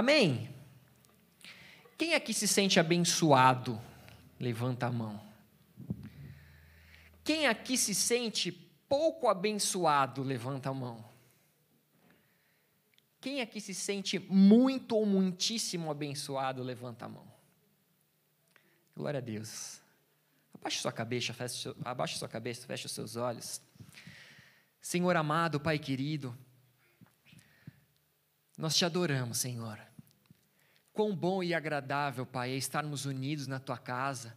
Amém? Quem aqui se sente abençoado? Levanta a mão. Quem aqui se sente pouco abençoado? Levanta a mão. Quem aqui se sente muito ou muitíssimo abençoado? Levanta a mão. Glória a Deus. Abaixe sua cabeça, feche, abaixe sua cabeça, feche os seus olhos. Senhor amado, Pai querido, nós te adoramos, Senhor. Quão bom e agradável, Pai, é estarmos unidos na tua casa.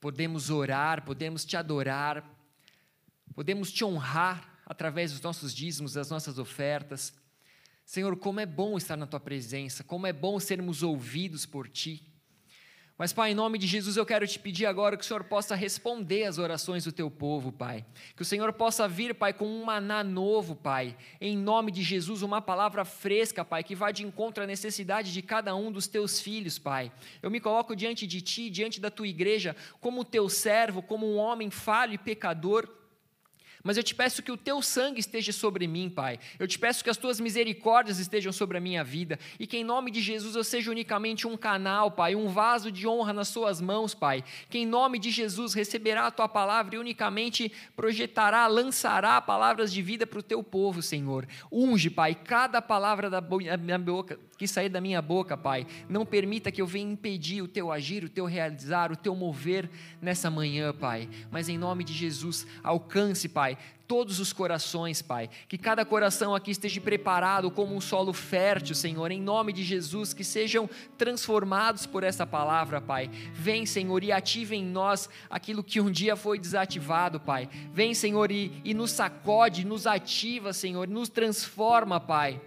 Podemos orar, podemos te adorar, podemos te honrar através dos nossos dízimos, das nossas ofertas. Senhor, como é bom estar na tua presença, como é bom sermos ouvidos por ti. Mas, Pai, em nome de Jesus, eu quero te pedir agora que o Senhor possa responder às orações do teu povo, Pai. Que o Senhor possa vir, Pai, com um maná novo, Pai. Em nome de Jesus, uma palavra fresca, Pai, que vá de encontro à necessidade de cada um dos teus filhos, Pai. Eu me coloco diante de ti, diante da tua igreja, como teu servo, como um homem falho e pecador mas eu te peço que o teu sangue esteja sobre mim, Pai. Eu te peço que as tuas misericórdias estejam sobre a minha vida e que em nome de Jesus eu seja unicamente um canal, Pai, um vaso de honra nas suas mãos, Pai. Que em nome de Jesus receberá a tua palavra e unicamente projetará, lançará palavras de vida para o teu povo, Senhor. Unge, Pai, cada palavra da minha boca, que sair da minha boca, Pai. Não permita que eu venha impedir o teu agir, o teu realizar, o teu mover nessa manhã, Pai. Mas em nome de Jesus, alcance, Pai todos os corações, Pai. Que cada coração aqui esteja preparado como um solo fértil, Senhor, em nome de Jesus, que sejam transformados por essa palavra, Pai. Vem, Senhor, e ative em nós aquilo que um dia foi desativado, Pai. Vem, Senhor, e, e nos sacode, nos ativa, Senhor, nos transforma, Pai.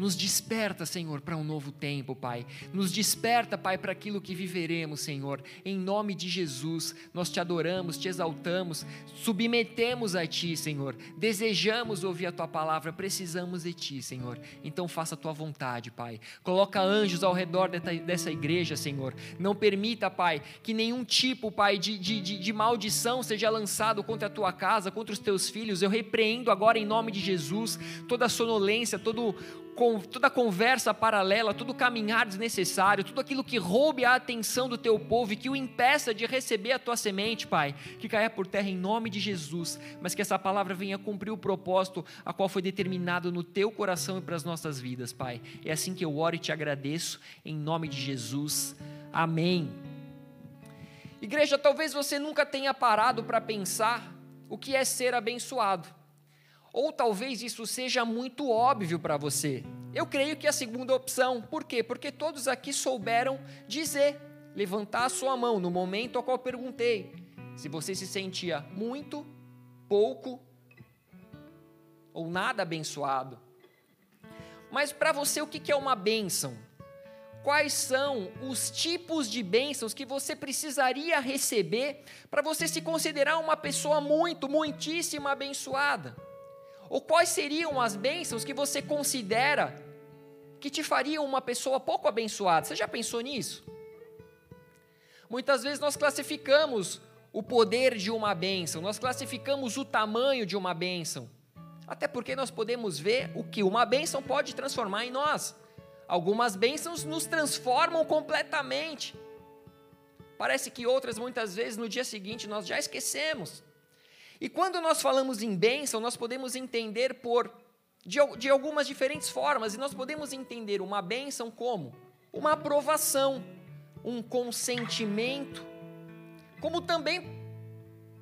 Nos desperta, Senhor, para um novo tempo, Pai. Nos desperta, Pai, para aquilo que viveremos, Senhor. Em nome de Jesus, nós te adoramos, te exaltamos, submetemos a Ti, Senhor. Desejamos ouvir a Tua palavra, precisamos de Ti, Senhor. Então faça a Tua vontade, Pai. Coloca anjos ao redor dessa igreja, Senhor. Não permita, Pai, que nenhum tipo, Pai, de, de, de, maldição seja lançado contra a Tua casa, contra os Teus filhos. Eu repreendo agora, em nome de Jesus, toda sonolência, todo toda conversa paralela, todo caminhar desnecessário, tudo aquilo que roube a atenção do teu povo e que o impeça de receber a tua semente, Pai, que caia por terra em nome de Jesus, mas que essa palavra venha cumprir o propósito a qual foi determinado no teu coração e para as nossas vidas, Pai. É assim que eu oro e te agradeço, em nome de Jesus. Amém. Igreja, talvez você nunca tenha parado para pensar o que é ser abençoado. Ou talvez isso seja muito óbvio para você. Eu creio que é a segunda opção. Por quê? Porque todos aqui souberam dizer, levantar a sua mão no momento ao qual perguntei se você se sentia muito, pouco ou nada abençoado. Mas para você, o que é uma bênção? Quais são os tipos de bênçãos que você precisaria receber para você se considerar uma pessoa muito, muitíssimo abençoada? Ou quais seriam as bênçãos que você considera que te fariam uma pessoa pouco abençoada? Você já pensou nisso? Muitas vezes nós classificamos o poder de uma bênção, nós classificamos o tamanho de uma bênção, até porque nós podemos ver o que uma bênção pode transformar em nós. Algumas bênçãos nos transformam completamente. Parece que outras, muitas vezes, no dia seguinte, nós já esquecemos. E quando nós falamos em bênção, nós podemos entender por de, de algumas diferentes formas, e nós podemos entender uma bênção como uma aprovação, um consentimento, como também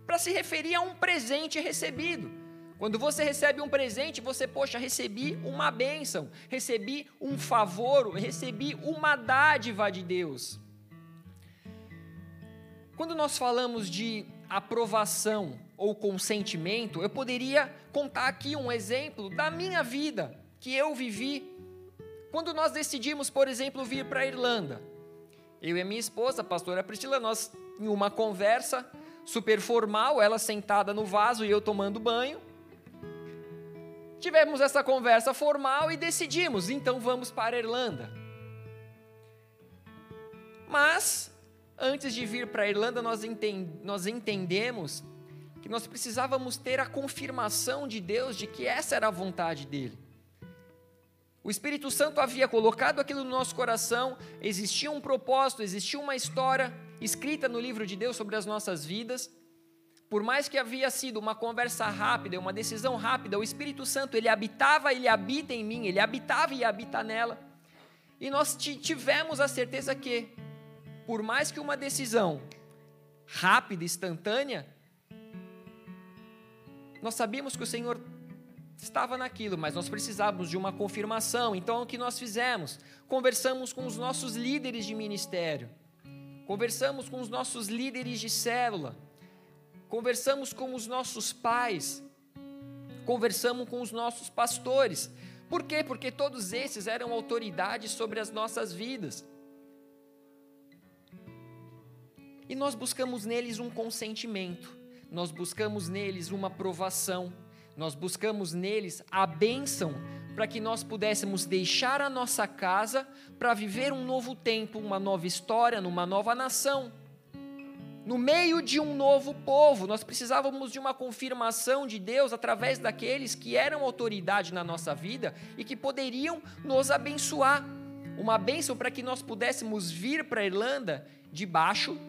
para se referir a um presente recebido. Quando você recebe um presente, você, poxa, recebi uma bênção, recebi um favor, recebi uma dádiva de Deus. Quando nós falamos de aprovação, ou consentimento, eu poderia contar aqui um exemplo da minha vida que eu vivi quando nós decidimos, por exemplo, vir para a Irlanda. Eu e a minha esposa, a pastora Priscila, nós em uma conversa super formal, ela sentada no vaso e eu tomando banho. Tivemos essa conversa formal e decidimos, então vamos para a Irlanda. Mas, antes de vir para a Irlanda, nós, nós entendemos que nós precisávamos ter a confirmação de Deus de que essa era a vontade dele. O Espírito Santo havia colocado aquilo no nosso coração, existia um propósito, existia uma história escrita no livro de Deus sobre as nossas vidas. Por mais que havia sido uma conversa rápida, uma decisão rápida, o Espírito Santo, ele habitava, ele habita em mim, ele habitava e habita nela. E nós tivemos a certeza que, por mais que uma decisão rápida, instantânea, nós sabíamos que o Senhor estava naquilo, mas nós precisávamos de uma confirmação. Então, o que nós fizemos? Conversamos com os nossos líderes de ministério, conversamos com os nossos líderes de célula, conversamos com os nossos pais, conversamos com os nossos pastores. Por quê? Porque todos esses eram autoridades sobre as nossas vidas. E nós buscamos neles um consentimento, nós buscamos neles uma aprovação, nós buscamos neles a bênção para que nós pudéssemos deixar a nossa casa para viver um novo tempo, uma nova história, numa nova nação. No meio de um novo povo, nós precisávamos de uma confirmação de Deus através daqueles que eram autoridade na nossa vida e que poderiam nos abençoar. Uma bênção para que nós pudéssemos vir para a Irlanda debaixo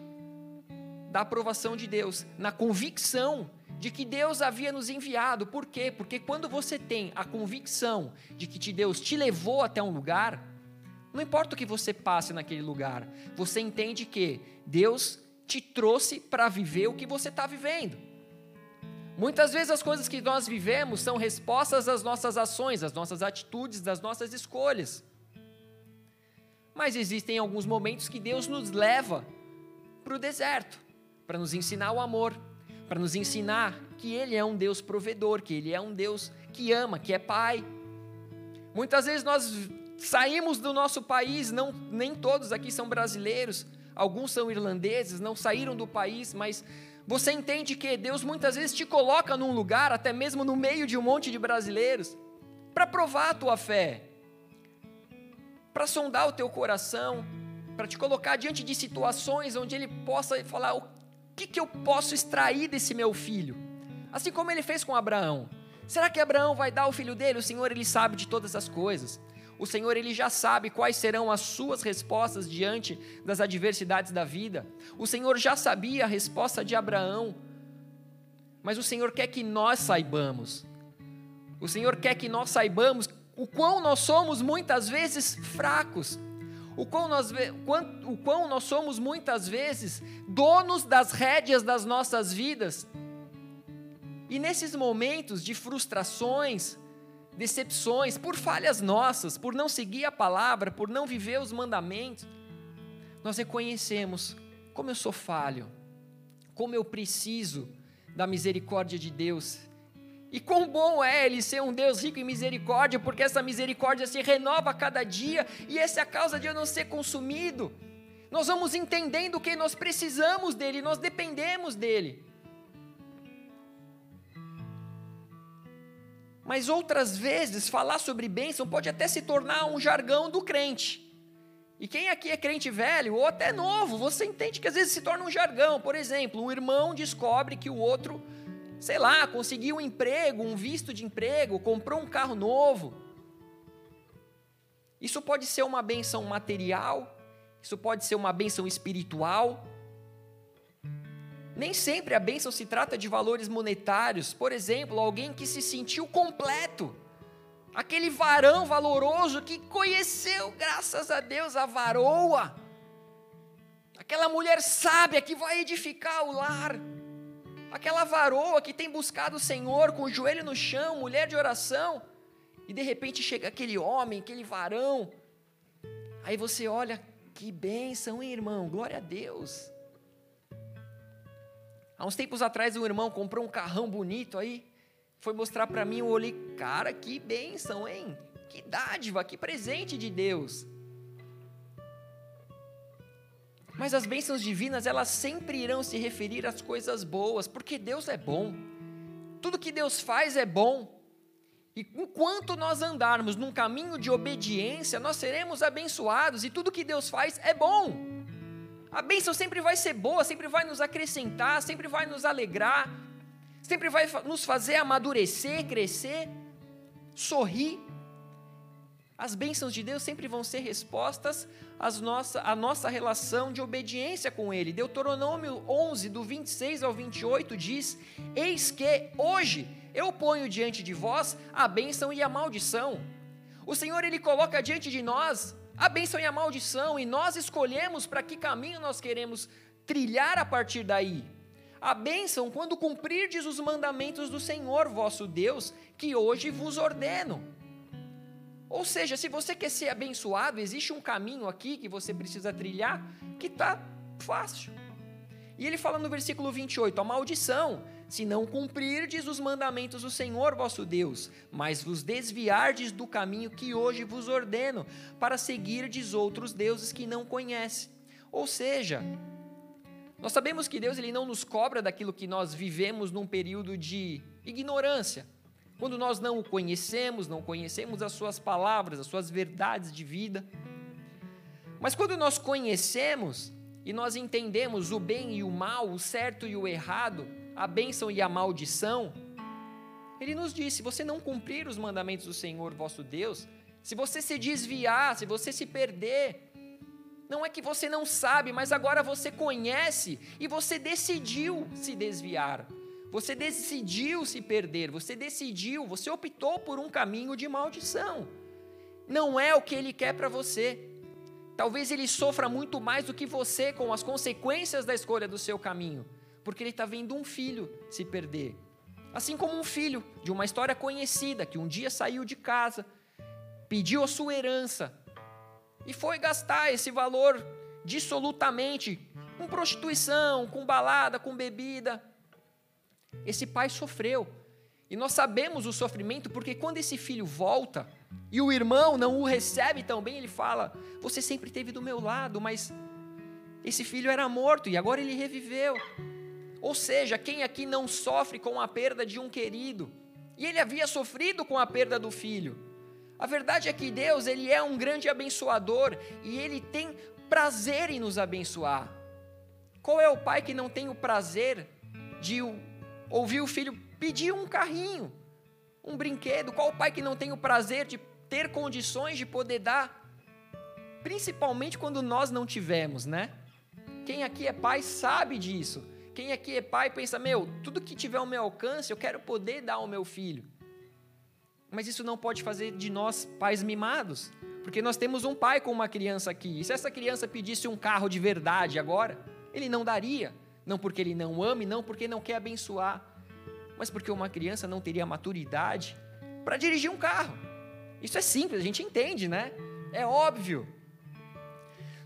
da aprovação de Deus, na convicção de que Deus havia nos enviado. Por quê? Porque quando você tem a convicção de que Deus te levou até um lugar, não importa o que você passe naquele lugar, você entende que Deus te trouxe para viver o que você está vivendo. Muitas vezes as coisas que nós vivemos são respostas às nossas ações, às nossas atitudes, das nossas escolhas. Mas existem alguns momentos que Deus nos leva para o deserto para nos ensinar o amor, para nos ensinar que Ele é um Deus provedor, que Ele é um Deus que ama, que é Pai. Muitas vezes nós saímos do nosso país, não, nem todos aqui são brasileiros, alguns são irlandeses, não saíram do país, mas você entende que Deus muitas vezes te coloca num lugar, até mesmo no meio de um monte de brasileiros, para provar a tua fé, para sondar o teu coração, para te colocar diante de situações onde Ele possa falar: que, que eu posso extrair desse meu filho? Assim como ele fez com Abraão. Será que Abraão vai dar o filho dele? O Senhor, ele sabe de todas as coisas. O Senhor, ele já sabe quais serão as suas respostas diante das adversidades da vida. O Senhor já sabia a resposta de Abraão. Mas o Senhor quer que nós saibamos. O Senhor quer que nós saibamos o quão nós somos muitas vezes fracos o quão, nós, o quão nós somos muitas vezes donos das rédeas das nossas vidas. E nesses momentos de frustrações, decepções, por falhas nossas, por não seguir a palavra, por não viver os mandamentos, nós reconhecemos como eu sou falho, como eu preciso da misericórdia de Deus e quão bom é Ele ser um Deus rico em misericórdia, porque essa misericórdia se renova a cada dia, e essa é a causa de eu não ser consumido. Nós vamos entendendo que nós precisamos dEle, nós dependemos dEle. Mas outras vezes, falar sobre bênção pode até se tornar um jargão do crente. E quem aqui é crente velho, ou até novo, você entende que às vezes se torna um jargão. Por exemplo, um irmão descobre que o outro sei lá, conseguiu um emprego, um visto de emprego, comprou um carro novo. Isso pode ser uma benção material, isso pode ser uma benção espiritual. Nem sempre a bênção se trata de valores monetários. Por exemplo, alguém que se sentiu completo. Aquele varão valoroso que conheceu, graças a Deus, a varoa. Aquela mulher sábia que vai edificar o lar aquela varoa que tem buscado o Senhor com o joelho no chão, mulher de oração, e de repente chega aquele homem, aquele varão, aí você olha, que bênção, hein, irmão? Glória a Deus. Há uns tempos atrás, um irmão comprou um carrão bonito aí, foi mostrar para mim, eu olhei, cara, que bênção, hein? Que dádiva, que presente de Deus. Mas as bênçãos divinas, elas sempre irão se referir às coisas boas, porque Deus é bom. Tudo que Deus faz é bom. E enquanto nós andarmos num caminho de obediência, nós seremos abençoados, e tudo que Deus faz é bom. A bênção sempre vai ser boa, sempre vai nos acrescentar, sempre vai nos alegrar, sempre vai nos fazer amadurecer, crescer, sorrir. As bênçãos de Deus sempre vão ser respostas às nossa, à nossa relação de obediência com Ele. Deuteronômio 11, do 26 ao 28, diz: Eis que hoje eu ponho diante de vós a bênção e a maldição. O Senhor, Ele coloca diante de nós a bênção e a maldição, e nós escolhemos para que caminho nós queremos trilhar a partir daí. A bênção quando cumprirdes os mandamentos do Senhor vosso Deus, que hoje vos ordeno. Ou seja, se você quer ser abençoado, existe um caminho aqui que você precisa trilhar que está fácil. E ele fala no versículo 28, a maldição, se não cumprirdes os mandamentos do Senhor vosso Deus, mas vos desviardes do caminho que hoje vos ordeno, para seguirdes outros deuses que não conhece. Ou seja, nós sabemos que Deus ele não nos cobra daquilo que nós vivemos num período de ignorância. Quando nós não o conhecemos, não conhecemos as suas palavras, as suas verdades de vida. Mas quando nós conhecemos e nós entendemos o bem e o mal, o certo e o errado, a bênção e a maldição, ele nos diz: se você não cumprir os mandamentos do Senhor vosso Deus, se você se desviar, se você se perder, não é que você não sabe, mas agora você conhece e você decidiu se desviar. Você decidiu se perder, você decidiu, você optou por um caminho de maldição. Não é o que ele quer para você. Talvez ele sofra muito mais do que você com as consequências da escolha do seu caminho, porque ele está vendo um filho se perder. Assim como um filho de uma história conhecida que um dia saiu de casa, pediu a sua herança e foi gastar esse valor dissolutamente com prostituição, com balada, com bebida, esse pai sofreu. E nós sabemos o sofrimento porque quando esse filho volta e o irmão não o recebe tão bem, ele fala: Você sempre esteve do meu lado, mas esse filho era morto e agora ele reviveu. Ou seja, quem aqui não sofre com a perda de um querido? E ele havia sofrido com a perda do filho. A verdade é que Deus, ele é um grande abençoador e ele tem prazer em nos abençoar. Qual é o pai que não tem o prazer de ouvir o filho pedir um carrinho, um brinquedo. Qual pai que não tem o prazer de ter condições de poder dar? Principalmente quando nós não tivemos, né? Quem aqui é pai sabe disso. Quem aqui é pai pensa, meu, tudo que tiver ao meu alcance, eu quero poder dar ao meu filho. Mas isso não pode fazer de nós pais mimados, porque nós temos um pai com uma criança aqui. E se essa criança pedisse um carro de verdade agora, ele não daria. Não porque ele não ame, não porque não quer abençoar, mas porque uma criança não teria maturidade para dirigir um carro. Isso é simples, a gente entende, né? É óbvio.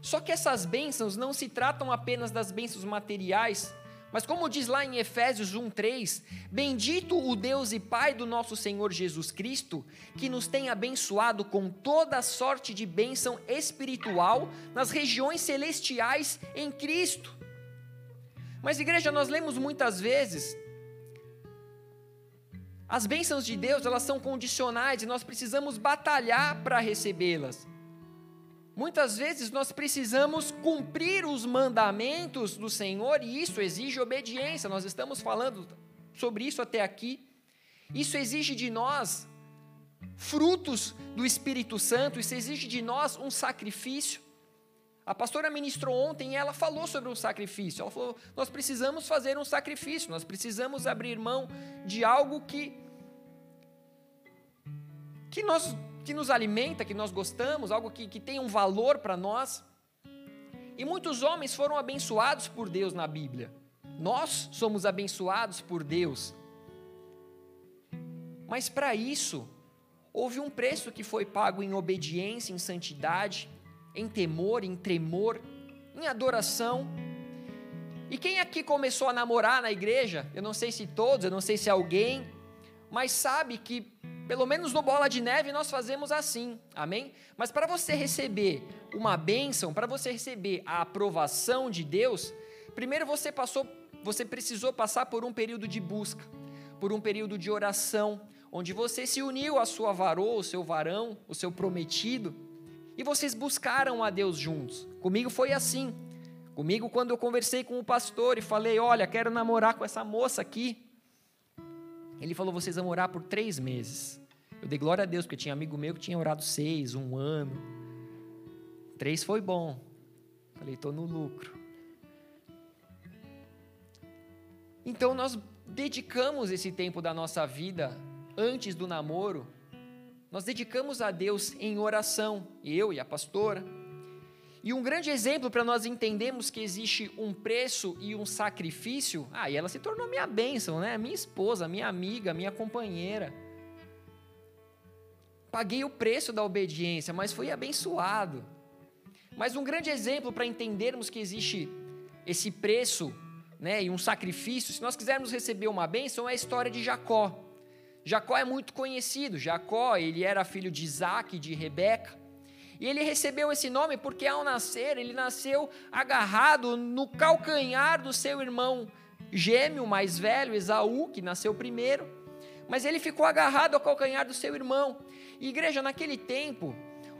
Só que essas bênçãos não se tratam apenas das bênçãos materiais, mas como diz lá em Efésios 1:3, bendito o Deus e Pai do nosso Senhor Jesus Cristo, que nos tem abençoado com toda sorte de bênção espiritual nas regiões celestiais em Cristo. Mas, igreja, nós lemos muitas vezes. As bênçãos de Deus, elas são condicionais e nós precisamos batalhar para recebê-las. Muitas vezes nós precisamos cumprir os mandamentos do Senhor e isso exige obediência. Nós estamos falando sobre isso até aqui. Isso exige de nós frutos do Espírito Santo, isso exige de nós um sacrifício. A pastora ministrou ontem e ela falou sobre um sacrifício. Ela falou: nós precisamos fazer um sacrifício, nós precisamos abrir mão de algo que que, nós, que nos alimenta, que nós gostamos, algo que, que tem um valor para nós. E muitos homens foram abençoados por Deus na Bíblia. Nós somos abençoados por Deus. Mas para isso, houve um preço que foi pago em obediência, em santidade em temor, em tremor, em adoração. E quem aqui começou a namorar na igreja? Eu não sei se todos, eu não sei se alguém, mas sabe que, pelo menos no Bola de Neve, nós fazemos assim, amém? Mas para você receber uma bênção, para você receber a aprovação de Deus, primeiro você passou, você precisou passar por um período de busca, por um período de oração, onde você se uniu à sua varoa, o seu varão, o seu prometido, e vocês buscaram a Deus juntos. Comigo foi assim. Comigo, quando eu conversei com o pastor e falei: Olha, quero namorar com essa moça aqui. Ele falou: Vocês vão orar por três meses. Eu dei glória a Deus, porque tinha amigo meu que tinha orado seis, um ano. Três foi bom. Falei, estou no lucro. Então nós dedicamos esse tempo da nossa vida antes do namoro, nós dedicamos a Deus em oração, eu e a pastora. E um grande exemplo para nós entendermos que existe um preço e um sacrifício, ah, e ela se tornou minha bênção, né? Minha esposa, minha amiga, minha companheira. Paguei o preço da obediência, mas fui abençoado. Mas um grande exemplo para entendermos que existe esse preço né, e um sacrifício, se nós quisermos receber uma bênção, é a história de Jacó. Jacó é muito conhecido. Jacó, ele era filho de Isaac e de Rebeca. E ele recebeu esse nome porque ao nascer, ele nasceu agarrado no calcanhar do seu irmão gêmeo mais velho, Esaú, que nasceu primeiro. Mas ele ficou agarrado ao calcanhar do seu irmão. E igreja, naquele tempo,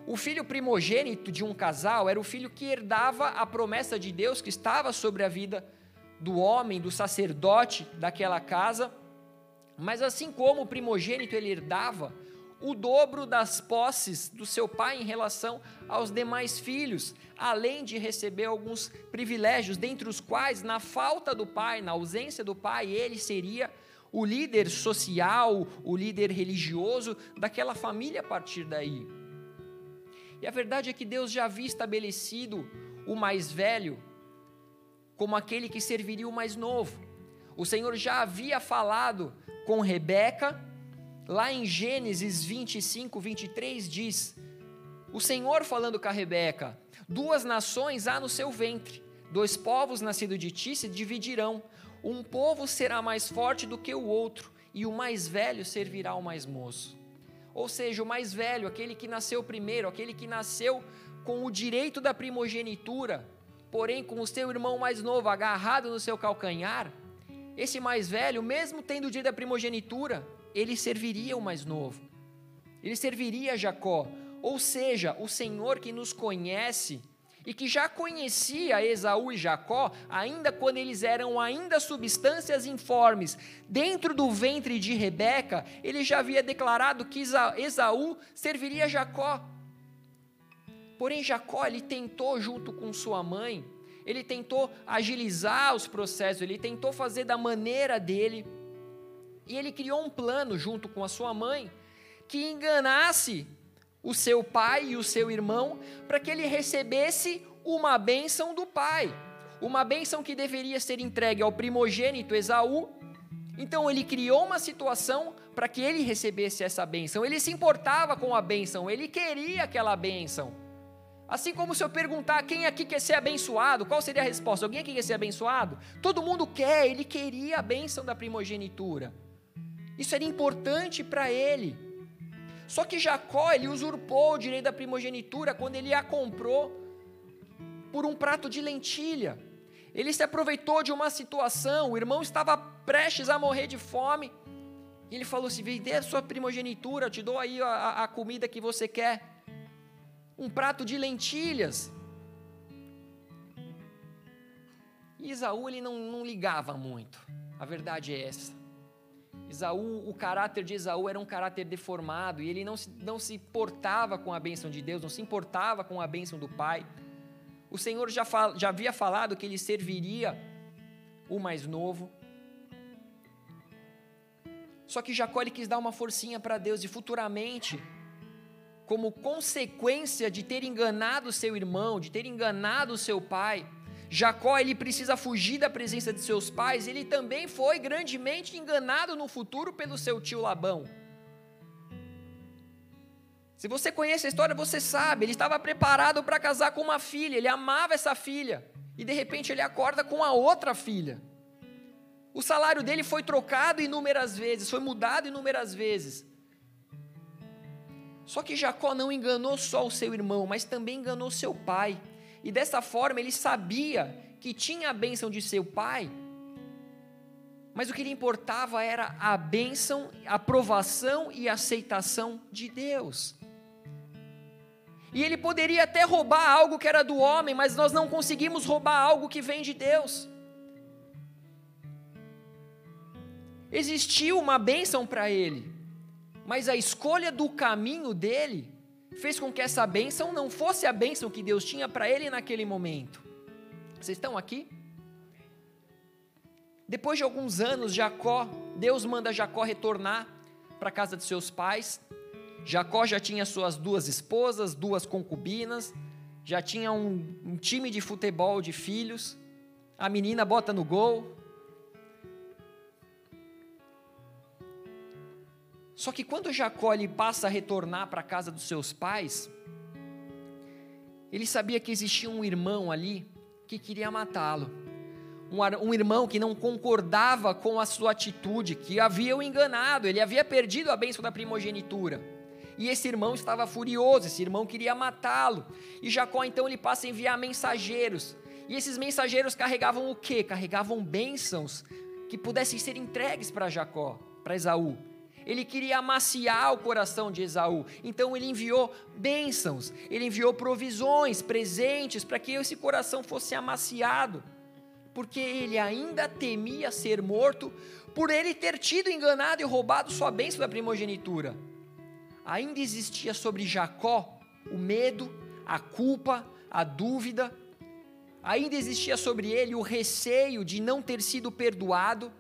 o filho primogênito de um casal era o filho que herdava a promessa de Deus que estava sobre a vida do homem, do sacerdote daquela casa, mas assim como o primogênito ele herdava o dobro das posses do seu pai em relação aos demais filhos, além de receber alguns privilégios, dentre os quais, na falta do pai, na ausência do pai, ele seria o líder social, o líder religioso daquela família a partir daí. E a verdade é que Deus já havia estabelecido o mais velho como aquele que serviria o mais novo. O Senhor já havia falado com Rebeca, lá em Gênesis 25, 23 diz: O Senhor falando com a Rebeca: Duas nações há no seu ventre, dois povos nascidos de ti se dividirão. Um povo será mais forte do que o outro, e o mais velho servirá ao mais moço. Ou seja, o mais velho, aquele que nasceu primeiro, aquele que nasceu com o direito da primogenitura, porém com o seu irmão mais novo agarrado no seu calcanhar, esse mais velho, mesmo tendo o dia da primogenitura, ele serviria o mais novo. Ele serviria Jacó. Ou seja, o Senhor que nos conhece e que já conhecia Esaú e Jacó, ainda quando eles eram ainda substâncias informes, dentro do ventre de Rebeca, ele já havia declarado que Esaú serviria Jacó. Porém, Jacó ele tentou, junto com sua mãe, ele tentou agilizar os processos, ele tentou fazer da maneira dele, e ele criou um plano junto com a sua mãe que enganasse o seu pai e o seu irmão para que ele recebesse uma bênção do pai, uma bênção que deveria ser entregue ao primogênito Esaú. Então ele criou uma situação para que ele recebesse essa bênção. Ele se importava com a bênção, ele queria aquela bênção. Assim como se eu perguntar quem aqui quer ser abençoado, qual seria a resposta? Alguém aqui quer ser abençoado? Todo mundo quer, ele queria a bênção da primogenitura. Isso era importante para ele. Só que Jacó, ele usurpou o direito da primogenitura quando ele a comprou por um prato de lentilha. Ele se aproveitou de uma situação, o irmão estava prestes a morrer de fome. E ele falou: Se assim, vender a sua primogenitura, eu te dou aí a, a comida que você quer um prato de lentilhas. E Isaú ele não, não ligava muito, a verdade é essa. Isaú, o caráter de Esaú era um caráter deformado e ele não se, não se importava com a bênção de Deus, não se importava com a bênção do Pai. O Senhor já, fal, já havia falado que ele serviria o mais novo. Só que Jacó ele quis dar uma forcinha para Deus e futuramente como consequência de ter enganado seu irmão, de ter enganado seu pai, Jacó ele precisa fugir da presença de seus pais, ele também foi grandemente enganado no futuro pelo seu tio Labão. Se você conhece a história, você sabe, ele estava preparado para casar com uma filha, ele amava essa filha, e de repente ele acorda com a outra filha. O salário dele foi trocado inúmeras vezes, foi mudado inúmeras vezes. Só que Jacó não enganou só o seu irmão, mas também enganou seu pai. E dessa forma ele sabia que tinha a bênção de seu pai, mas o que lhe importava era a bênção, a aprovação e aceitação de Deus. E ele poderia até roubar algo que era do homem, mas nós não conseguimos roubar algo que vem de Deus. Existiu uma bênção para ele, mas a escolha do caminho dele fez com que essa bênção não fosse a bênção que Deus tinha para ele naquele momento. Vocês estão aqui? Depois de alguns anos, Jacó, Deus manda Jacó retornar para a casa de seus pais. Jacó já tinha suas duas esposas, duas concubinas, já tinha um, um time de futebol de filhos. A menina bota no gol. Só que quando Jacó ele passa a retornar para a casa dos seus pais, ele sabia que existia um irmão ali que queria matá-lo. Um, um, irmão que não concordava com a sua atitude, que havia o enganado, ele havia perdido a bênção da primogenitura. E esse irmão estava furioso, esse irmão queria matá-lo. E Jacó então ele passa a enviar mensageiros. E esses mensageiros carregavam o quê? Carregavam bênçãos que pudessem ser entregues para Jacó, para Esaú. Ele queria amaciar o coração de Esaú. Então ele enviou bênçãos, ele enviou provisões, presentes para que esse coração fosse amaciado. Porque ele ainda temia ser morto por ele ter tido enganado e roubado sua bênção da primogenitura. Ainda existia sobre Jacó o medo, a culpa, a dúvida. Ainda existia sobre ele o receio de não ter sido perdoado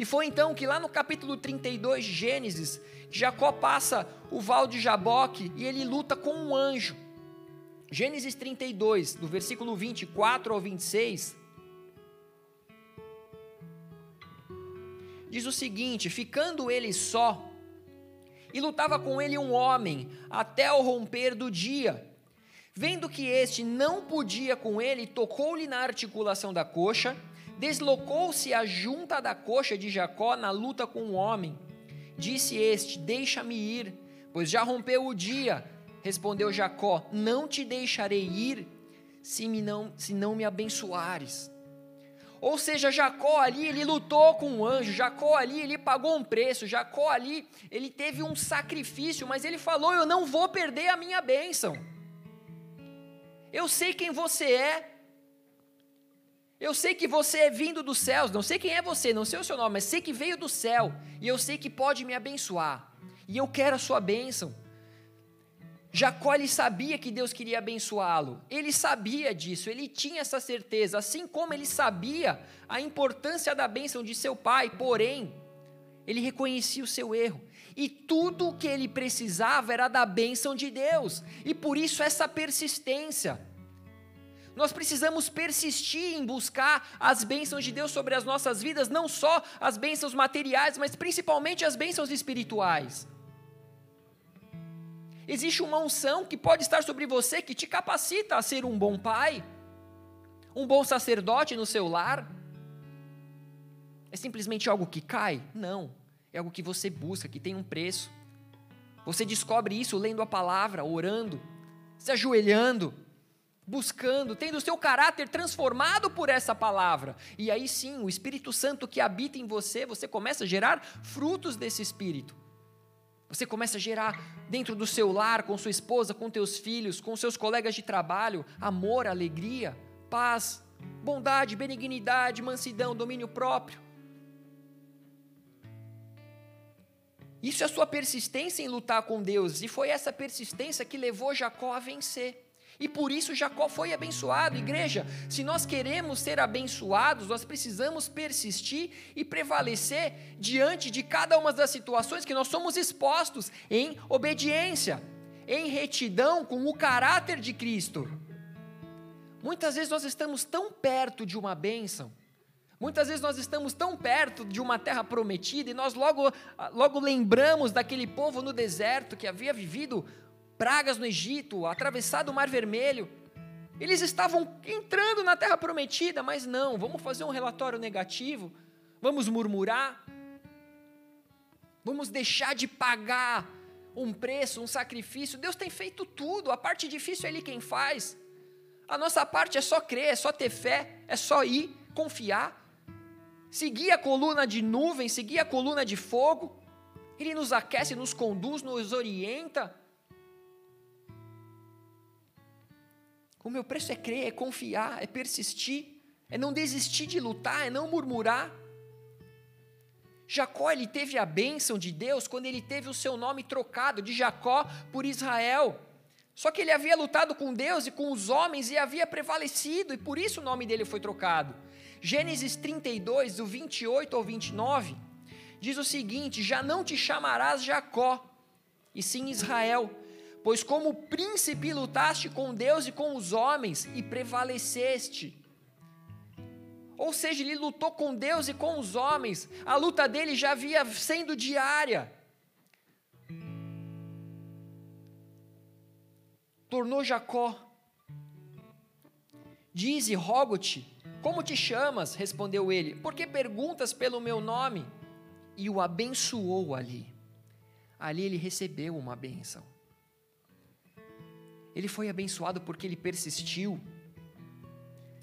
e foi então que lá no capítulo 32 de Gênesis, Jacó passa o val de Jaboque e ele luta com um anjo. Gênesis 32, do versículo 24 ao 26, diz o seguinte: Ficando ele só, e lutava com ele um homem, até o romper do dia. Vendo que este não podia com ele, tocou-lhe na articulação da coxa, Deslocou-se a junta da coxa de Jacó na luta com o homem. Disse este: Deixa-me ir, pois já rompeu o dia. Respondeu Jacó: Não te deixarei ir, se, me não, se não me abençoares. Ou seja, Jacó ali, ele lutou com o anjo, Jacó ali, ele pagou um preço, Jacó ali, ele teve um sacrifício, mas ele falou: Eu não vou perder a minha bênção. Eu sei quem você é, eu sei que você é vindo dos céus, não sei quem é você, não sei o seu nome, mas sei que veio do céu, e eu sei que pode me abençoar, e eu quero a sua bênção. Jacó ele sabia que Deus queria abençoá-lo, ele sabia disso, ele tinha essa certeza, assim como ele sabia a importância da bênção de seu pai, porém, ele reconhecia o seu erro, e tudo o que ele precisava era da bênção de Deus, e por isso essa persistência. Nós precisamos persistir em buscar as bênçãos de Deus sobre as nossas vidas, não só as bênçãos materiais, mas principalmente as bênçãos espirituais. Existe uma unção que pode estar sobre você que te capacita a ser um bom pai, um bom sacerdote no seu lar. É simplesmente algo que cai? Não. É algo que você busca, que tem um preço. Você descobre isso lendo a palavra, orando, se ajoelhando buscando, tendo o seu caráter transformado por essa palavra. E aí sim, o Espírito Santo que habita em você, você começa a gerar frutos desse Espírito. Você começa a gerar dentro do seu lar, com sua esposa, com teus filhos, com seus colegas de trabalho, amor, alegria, paz, bondade, benignidade, mansidão, domínio próprio. Isso é a sua persistência em lutar com Deus, e foi essa persistência que levou Jacó a vencer. E por isso Jacó foi abençoado. Igreja, se nós queremos ser abençoados, nós precisamos persistir e prevalecer diante de cada uma das situações que nós somos expostos em obediência, em retidão com o caráter de Cristo. Muitas vezes nós estamos tão perto de uma bênção, Muitas vezes nós estamos tão perto de uma terra prometida e nós logo, logo lembramos daquele povo no deserto que havia vivido pragas no Egito, atravessado o Mar Vermelho. Eles estavam entrando na terra prometida, mas não, vamos fazer um relatório negativo, vamos murmurar, vamos deixar de pagar um preço, um sacrifício. Deus tem feito tudo, a parte difícil é Ele quem faz. A nossa parte é só crer, é só ter fé, é só ir, confiar, seguir a coluna de nuvem, seguir a coluna de fogo. Ele nos aquece, nos conduz, nos orienta. O meu preço é crer, é confiar, é persistir, é não desistir de lutar, é não murmurar. Jacó ele teve a bênção de Deus quando ele teve o seu nome trocado de Jacó por Israel. Só que ele havia lutado com Deus e com os homens e havia prevalecido, e por isso o nome dele foi trocado. Gênesis 32, do 28 ao 29, diz o seguinte: Já não te chamarás Jacó, e sim Israel, pois como príncipe lutaste com Deus e com os homens e prevaleceste. Ou seja, ele lutou com Deus e com os homens, a luta dele já havia sendo diária. tornou Jacó. Dize, rogo-te, como te chamas? Respondeu ele, porque perguntas pelo meu nome? E o abençoou ali. Ali ele recebeu uma bênção. Ele foi abençoado porque ele persistiu.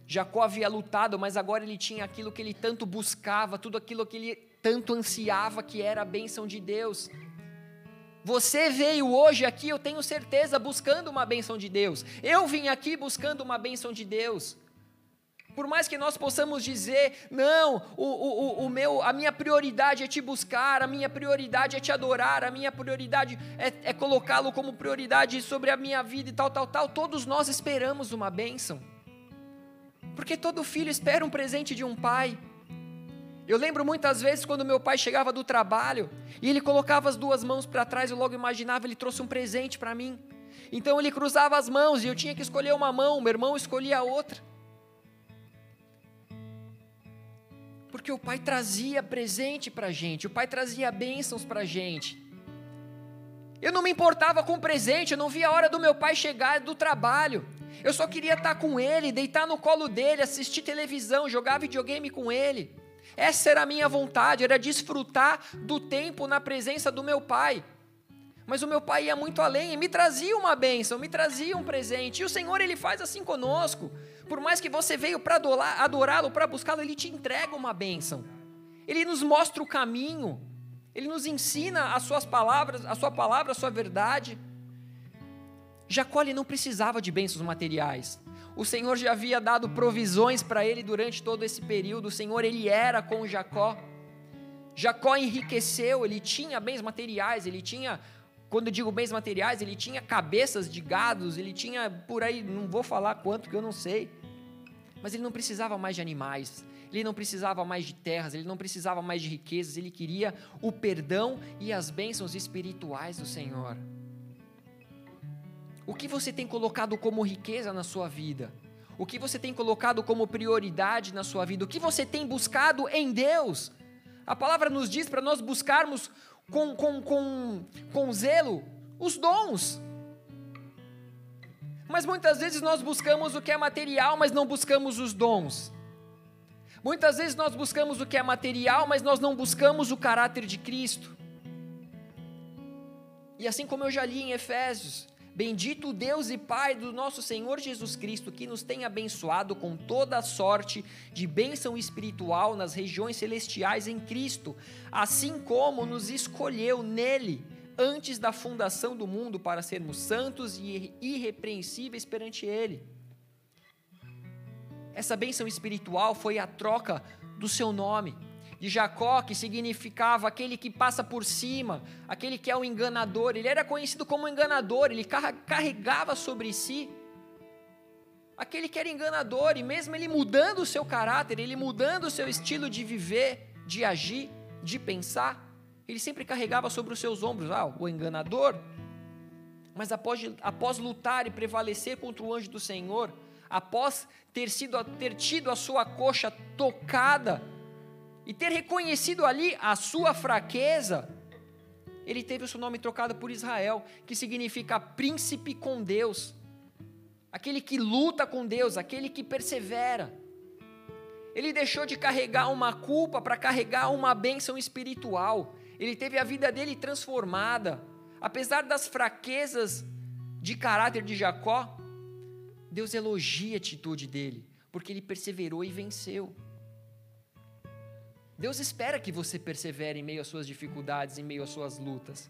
Jacó havia lutado, mas agora ele tinha aquilo que ele tanto buscava, tudo aquilo que ele tanto ansiava, que era a bênção de Deus. Você veio hoje aqui, eu tenho certeza, buscando uma bênção de Deus. Eu vim aqui buscando uma bênção de Deus. Por mais que nós possamos dizer, não, o, o, o meu, a minha prioridade é te buscar, a minha prioridade é te adorar, a minha prioridade é, é colocá-lo como prioridade sobre a minha vida e tal, tal, tal, todos nós esperamos uma bênção. Porque todo filho espera um presente de um pai. Eu lembro muitas vezes quando meu pai chegava do trabalho e ele colocava as duas mãos para trás, eu logo imaginava ele trouxe um presente para mim. Então ele cruzava as mãos e eu tinha que escolher uma mão, meu irmão escolhia a outra. Porque o pai trazia presente para a gente, o pai trazia bênçãos para a gente. Eu não me importava com o presente, eu não via a hora do meu pai chegar do trabalho. Eu só queria estar com ele, deitar no colo dele, assistir televisão, jogar videogame com ele. Essa era a minha vontade, era desfrutar do tempo na presença do meu pai. Mas o meu pai ia muito além e me trazia uma bênção, me trazia um presente. E o Senhor, Ele faz assim conosco. Por mais que você veio para adorá-lo, para buscá-lo, Ele te entrega uma bênção. Ele nos mostra o caminho. Ele nos ensina as suas palavras, a sua palavra, a sua verdade. Jacó não precisava de bênçãos materiais. O Senhor já havia dado provisões para ele durante todo esse período. O Senhor, ele era com Jacó. Jacó enriqueceu, ele tinha bens materiais, ele tinha, quando eu digo bens materiais, ele tinha cabeças de gados, ele tinha por aí, não vou falar quanto que eu não sei. Mas ele não precisava mais de animais, ele não precisava mais de terras, ele não precisava mais de riquezas, ele queria o perdão e as bênçãos espirituais do Senhor. O que você tem colocado como riqueza na sua vida? O que você tem colocado como prioridade na sua vida? O que você tem buscado em Deus? A palavra nos diz para nós buscarmos com, com, com, com zelo os dons. Mas muitas vezes nós buscamos o que é material, mas não buscamos os dons. Muitas vezes nós buscamos o que é material, mas nós não buscamos o caráter de Cristo. E assim como eu já li em Efésios, Bendito Deus e Pai do nosso Senhor Jesus Cristo, que nos tem abençoado com toda sorte de bênção espiritual nas regiões celestiais em Cristo, assim como nos escolheu nele antes da fundação do mundo para sermos santos e irrepreensíveis perante Ele. Essa bênção espiritual foi a troca do seu nome de Jacó, que significava aquele que passa por cima, aquele que é o enganador. Ele era conhecido como enganador, ele carregava sobre si aquele que era enganador, e mesmo ele mudando o seu caráter, ele mudando o seu estilo de viver, de agir, de pensar, ele sempre carregava sobre os seus ombros ah, o enganador. Mas após, após lutar e prevalecer contra o anjo do Senhor, após ter, sido, ter tido a sua coxa tocada e ter reconhecido ali a sua fraqueza, ele teve o seu nome trocado por Israel, que significa príncipe com Deus, aquele que luta com Deus, aquele que persevera. Ele deixou de carregar uma culpa para carregar uma bênção espiritual. Ele teve a vida dele transformada. Apesar das fraquezas de caráter de Jacó, Deus elogia a atitude dele, porque ele perseverou e venceu. Deus espera que você persevere em meio às suas dificuldades, em meio às suas lutas.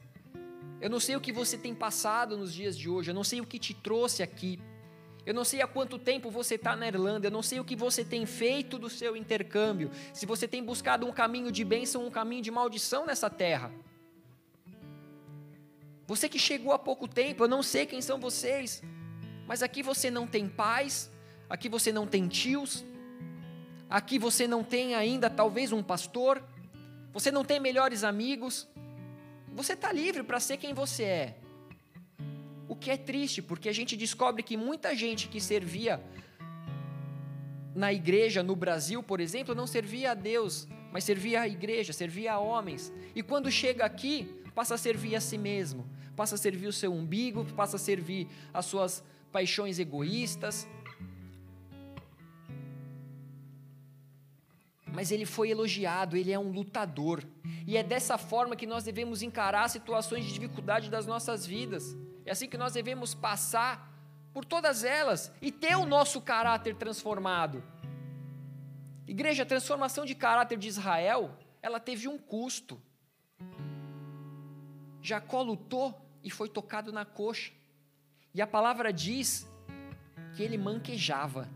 Eu não sei o que você tem passado nos dias de hoje, eu não sei o que te trouxe aqui. Eu não sei há quanto tempo você está na Irlanda, eu não sei o que você tem feito do seu intercâmbio, se você tem buscado um caminho de bênção um caminho de maldição nessa terra. Você que chegou há pouco tempo, eu não sei quem são vocês, mas aqui você não tem pais, aqui você não tem tios, aqui você não tem ainda talvez um pastor, você não tem melhores amigos, você está livre para ser quem você é. O que é triste, porque a gente descobre que muita gente que servia na igreja no Brasil, por exemplo, não servia a Deus, mas servia a igreja, servia a homens. E quando chega aqui, passa a servir a si mesmo, passa a servir o seu umbigo, passa a servir as suas paixões egoístas. Mas ele foi elogiado, ele é um lutador. E é dessa forma que nós devemos encarar situações de dificuldade das nossas vidas. É assim que nós devemos passar por todas elas e ter o nosso caráter transformado. Igreja, a transformação de caráter de Israel, ela teve um custo. Jacó lutou e foi tocado na coxa. E a palavra diz que ele manquejava.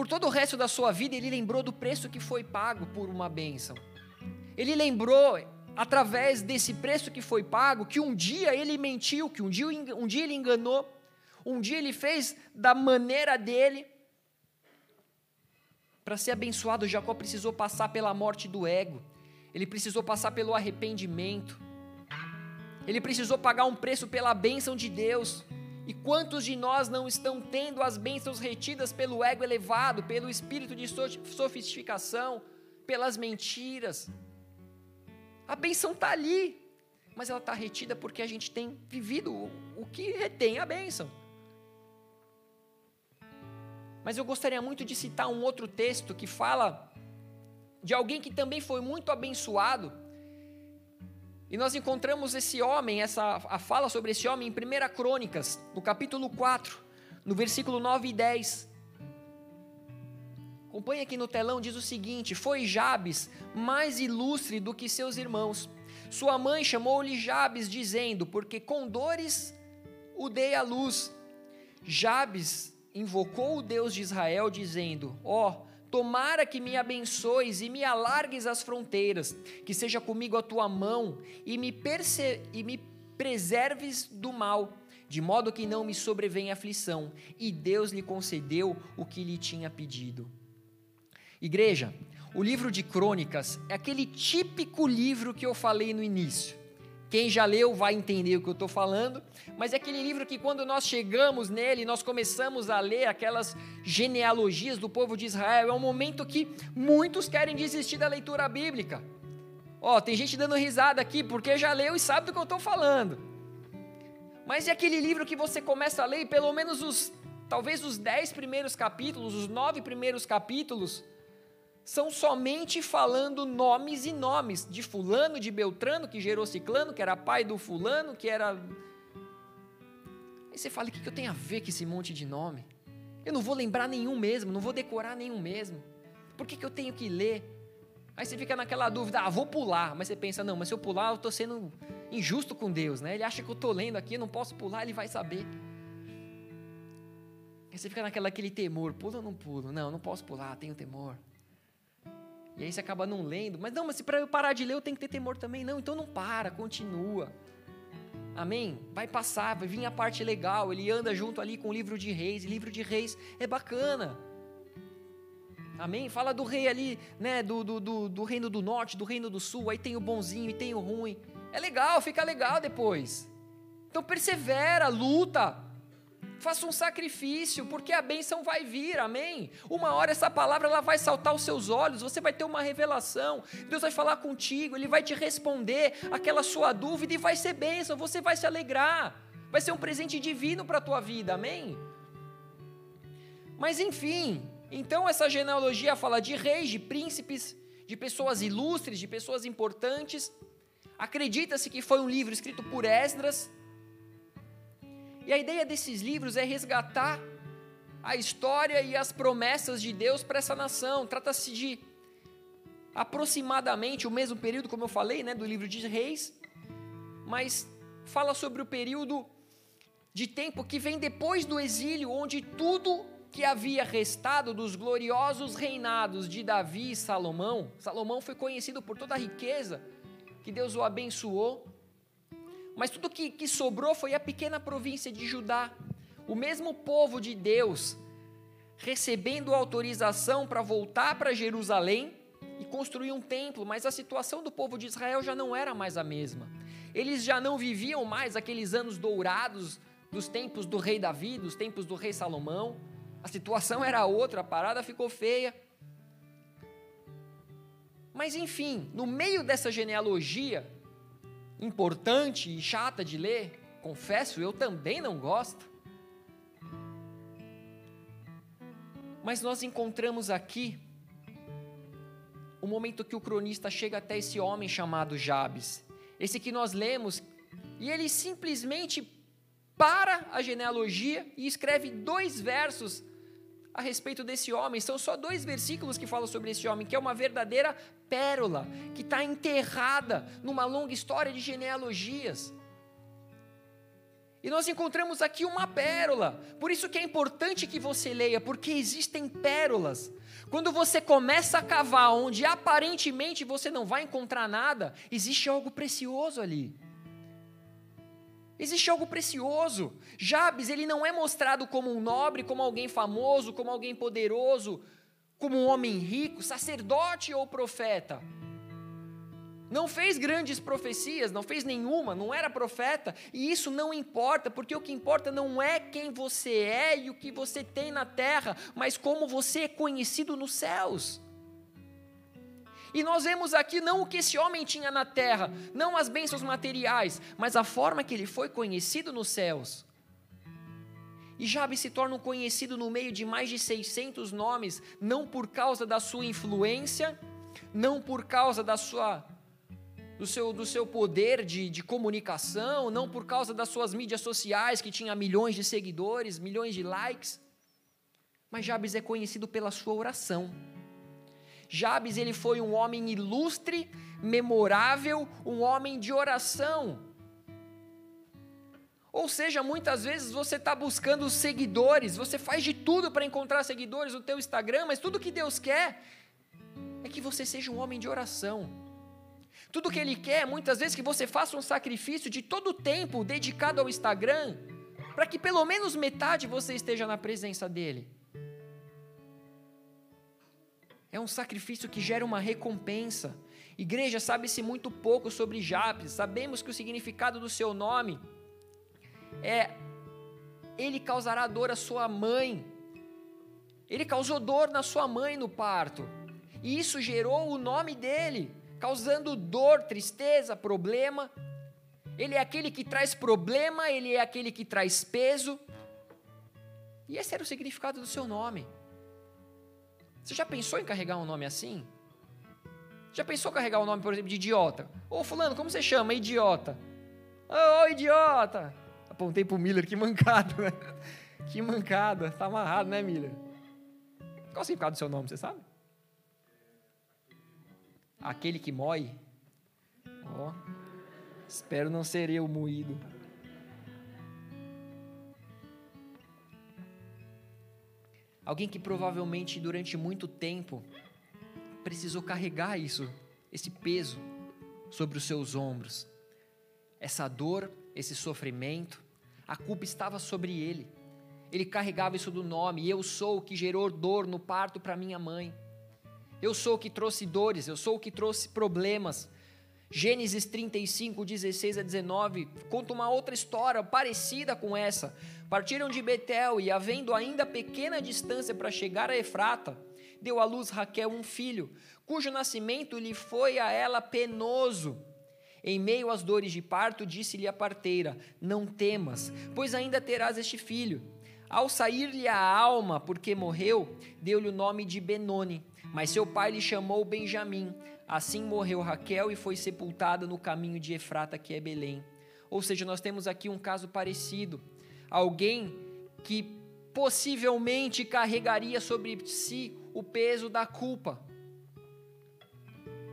Por todo o resto da sua vida, ele lembrou do preço que foi pago por uma bênção. Ele lembrou através desse preço que foi pago, que um dia ele mentiu, que um dia, um dia ele enganou, um dia ele fez da maneira dele. Para ser abençoado, Jacó precisou passar pela morte do ego, ele precisou passar pelo arrependimento, ele precisou pagar um preço pela bênção de Deus. E quantos de nós não estão tendo as bênçãos retidas pelo ego elevado, pelo espírito de sofisticação, pelas mentiras? A benção está ali, mas ela está retida porque a gente tem vivido o, que retém a benção. Mas eu gostaria muito de citar um outro texto que fala de alguém que também foi muito abençoado. E nós encontramos esse homem, essa a fala sobre esse homem em 1 Crônicas, no capítulo 4, no versículo 9 e 10. Acompanhe aqui no telão, diz o seguinte: Foi Jabes mais ilustre do que seus irmãos. Sua mãe chamou-lhe Jabes, dizendo: Porque com dores o dei à luz. Jabes invocou o Deus de Israel, dizendo: Ó, oh, tomara que me abençoes e me alargues as fronteiras, que seja comigo a tua mão e me, e me preserves do mal, de modo que não me sobrevenha aflição. E Deus lhe concedeu o que lhe tinha pedido. Igreja, o livro de Crônicas é aquele típico livro que eu falei no início. Quem já leu vai entender o que eu estou falando, mas é aquele livro que, quando nós chegamos nele, nós começamos a ler aquelas genealogias do povo de Israel, é um momento que muitos querem desistir da leitura bíblica. Ó, tem gente dando risada aqui porque já leu e sabe do que eu estou falando. Mas é aquele livro que você começa a ler, e pelo menos os, talvez os dez primeiros capítulos, os nove primeiros capítulos, são somente falando nomes e nomes de fulano, de Beltrano, que gerou ciclano, que era pai do fulano, que era. Aí você fala, o que eu tenho a ver com esse monte de nome? Eu não vou lembrar nenhum mesmo, não vou decorar nenhum mesmo. Por que, que eu tenho que ler? Aí você fica naquela dúvida, ah, vou pular. Mas você pensa, não, mas se eu pular, eu estou sendo injusto com Deus, né? Ele acha que eu estou lendo aqui, eu não posso pular, ele vai saber. Aí você fica naquela aquele temor, pula ou não pulo? Não, não posso pular, tenho temor. E aí você acaba não lendo. Mas não, mas para eu parar de ler eu tenho que ter temor também. Não, então não para, continua. Amém? Vai passar, vai vir a parte legal. Ele anda junto ali com o livro de reis. E livro de reis é bacana. Amém? Fala do rei ali, né? Do, do, do, do reino do norte, do reino do sul. Aí tem o bonzinho e tem o ruim. É legal, fica legal depois. Então persevera, luta. Faça um sacrifício, porque a bênção vai vir, amém? Uma hora essa palavra ela vai saltar aos seus olhos, você vai ter uma revelação, Deus vai falar contigo, Ele vai te responder aquela sua dúvida e vai ser bênção, você vai se alegrar, vai ser um presente divino para a tua vida, amém? Mas enfim, então essa genealogia fala de reis, de príncipes, de pessoas ilustres, de pessoas importantes. Acredita-se que foi um livro escrito por Esdras, e a ideia desses livros é resgatar a história e as promessas de Deus para essa nação. Trata-se de aproximadamente o mesmo período, como eu falei, né, do livro de Reis, mas fala sobre o período de tempo que vem depois do exílio, onde tudo que havia restado dos gloriosos reinados de Davi e Salomão, Salomão foi conhecido por toda a riqueza que Deus o abençoou, mas tudo que, que sobrou foi a pequena província de Judá. O mesmo povo de Deus recebendo autorização para voltar para Jerusalém e construir um templo, mas a situação do povo de Israel já não era mais a mesma. Eles já não viviam mais aqueles anos dourados dos tempos do rei Davi, dos tempos do rei Salomão. A situação era outra, a parada ficou feia. Mas enfim, no meio dessa genealogia importante e chata de ler, confesso, eu também não gosto. Mas nós encontramos aqui o momento que o cronista chega até esse homem chamado Jabes. Esse que nós lemos, e ele simplesmente para a genealogia e escreve dois versos a respeito desse homem. São só dois versículos que falam sobre esse homem, que é uma verdadeira pérola, que está enterrada numa longa história de genealogias. E nós encontramos aqui uma pérola. Por isso que é importante que você leia, porque existem pérolas. Quando você começa a cavar onde aparentemente você não vai encontrar nada, existe algo precioso ali. Existe algo precioso. Jabes, ele não é mostrado como um nobre, como alguém famoso, como alguém poderoso, como um homem rico, sacerdote ou profeta não fez grandes profecias, não fez nenhuma, não era profeta, e isso não importa, porque o que importa não é quem você é e o que você tem na terra, mas como você é conhecido nos céus. E nós vemos aqui não o que esse homem tinha na terra, não as bênçãos materiais, mas a forma que ele foi conhecido nos céus. E Jabe se torna um conhecido no meio de mais de 600 nomes, não por causa da sua influência, não por causa da sua do seu, do seu poder de, de comunicação, não por causa das suas mídias sociais, que tinha milhões de seguidores, milhões de likes. Mas Jabes é conhecido pela sua oração. Jabes ele foi um homem ilustre, memorável, um homem de oração. Ou seja, muitas vezes você está buscando seguidores, você faz de tudo para encontrar seguidores no teu Instagram, mas tudo que Deus quer é que você seja um homem de oração. Tudo que ele quer, muitas vezes, que você faça um sacrifício de todo o tempo dedicado ao Instagram, para que pelo menos metade você esteja na presença dele. É um sacrifício que gera uma recompensa. Igreja, sabe-se muito pouco sobre Jabes. Sabemos que o significado do seu nome é ele causará dor à sua mãe. Ele causou dor na sua mãe no parto. E isso gerou o nome dele causando dor, tristeza, problema. Ele é aquele que traz problema, ele é aquele que traz peso. E esse era o significado do seu nome. Você já pensou em carregar um nome assim? Já pensou em carregar um nome, por exemplo, de idiota? Ô, fulano, como você chama? Idiota. Ô, oh, idiota! Apontei pro Miller, que mancada, né? Que mancada. Tá amarrado, né, Miller? Qual o significado do seu nome, você sabe? aquele que mói. Ó, espero não ser eu moído. Alguém que provavelmente durante muito tempo precisou carregar isso, esse peso sobre os seus ombros. Essa dor, esse sofrimento, a culpa estava sobre ele. Ele carregava isso do nome, eu sou o que gerou dor no parto para minha mãe. Eu sou o que trouxe dores, eu sou o que trouxe problemas. Gênesis 35, 16 a 19, conta uma outra história parecida com essa. Partiram de Betel e, havendo ainda pequena distância para chegar a Efrata, deu à luz Raquel um filho, cujo nascimento lhe foi a ela penoso. Em meio às dores de parto, disse-lhe a parteira: Não temas, pois ainda terás este filho. Ao sair-lhe a alma, porque morreu, deu-lhe o nome de Benoni mas seu pai lhe chamou Benjamim. Assim morreu Raquel e foi sepultada no caminho de Efrata, que é Belém. Ou seja, nós temos aqui um caso parecido. Alguém que possivelmente carregaria sobre si o peso da culpa.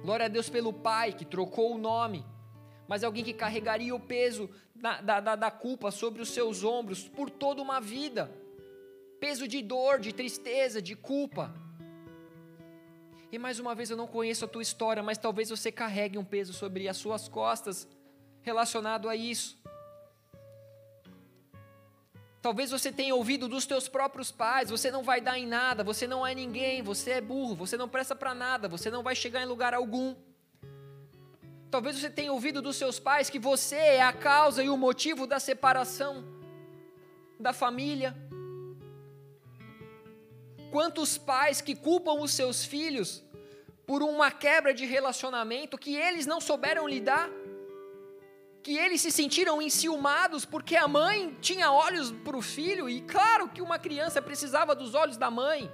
Glória a Deus pelo pai que trocou o nome. mas alguém que carregaria o peso da, da, da culpa sobre os seus ombros por toda uma vida peso de dor, de tristeza, de culpa. E mais uma vez, eu não conheço a tua história, mas talvez você carregue um peso sobre as suas costas relacionado a isso. Talvez você tenha ouvido dos teus próprios pais, você não vai dar em nada, você não é ninguém, você é burro, você não presta para nada, você não vai chegar em lugar algum. Talvez você tenha ouvido dos seus pais que você é a causa e o motivo da separação da família. Quantos pais que culpam os seus filhos por uma quebra de relacionamento que eles não souberam lidar? Que eles se sentiram enciumados porque a mãe tinha olhos para o filho, e claro que uma criança precisava dos olhos da mãe,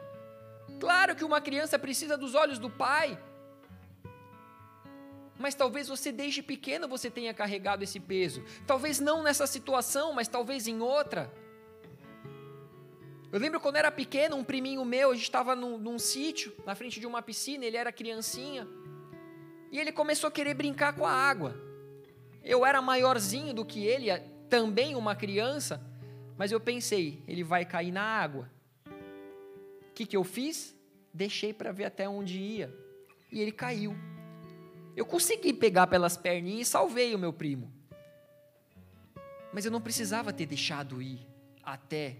claro que uma criança precisa dos olhos do pai. Mas talvez você desde pequeno você tenha carregado esse peso. Talvez não nessa situação, mas talvez em outra. Eu lembro quando era pequeno, um priminho meu, a gente estava num, num sítio, na frente de uma piscina, ele era criancinha, e ele começou a querer brincar com a água. Eu era maiorzinho do que ele, também uma criança, mas eu pensei, ele vai cair na água. O que, que eu fiz? Deixei para ver até onde ia. E ele caiu. Eu consegui pegar pelas perninhas e salvei o meu primo. Mas eu não precisava ter deixado ir até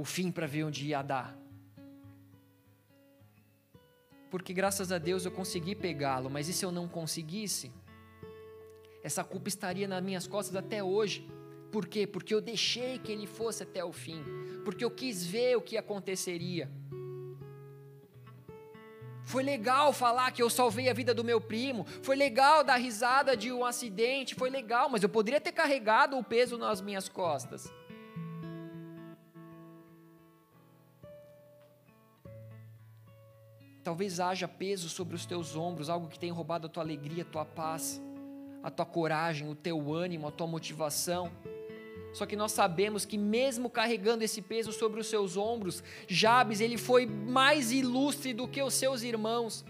o fim para ver onde ia dar. Porque graças a Deus eu consegui pegá-lo, mas e se eu não conseguisse? Essa culpa estaria nas minhas costas até hoje. Por quê? Porque eu deixei que ele fosse até o fim. Porque eu quis ver o que aconteceria. Foi legal falar que eu salvei a vida do meu primo. Foi legal dar risada de um acidente. Foi legal, mas eu poderia ter carregado o peso nas minhas costas. Talvez haja peso sobre os teus ombros, algo que tenha roubado a tua alegria, a tua paz, a tua coragem, o teu ânimo, a tua motivação. Só que nós sabemos que mesmo carregando esse peso sobre os seus ombros, Jabes ele foi mais ilustre do que os seus irmãos.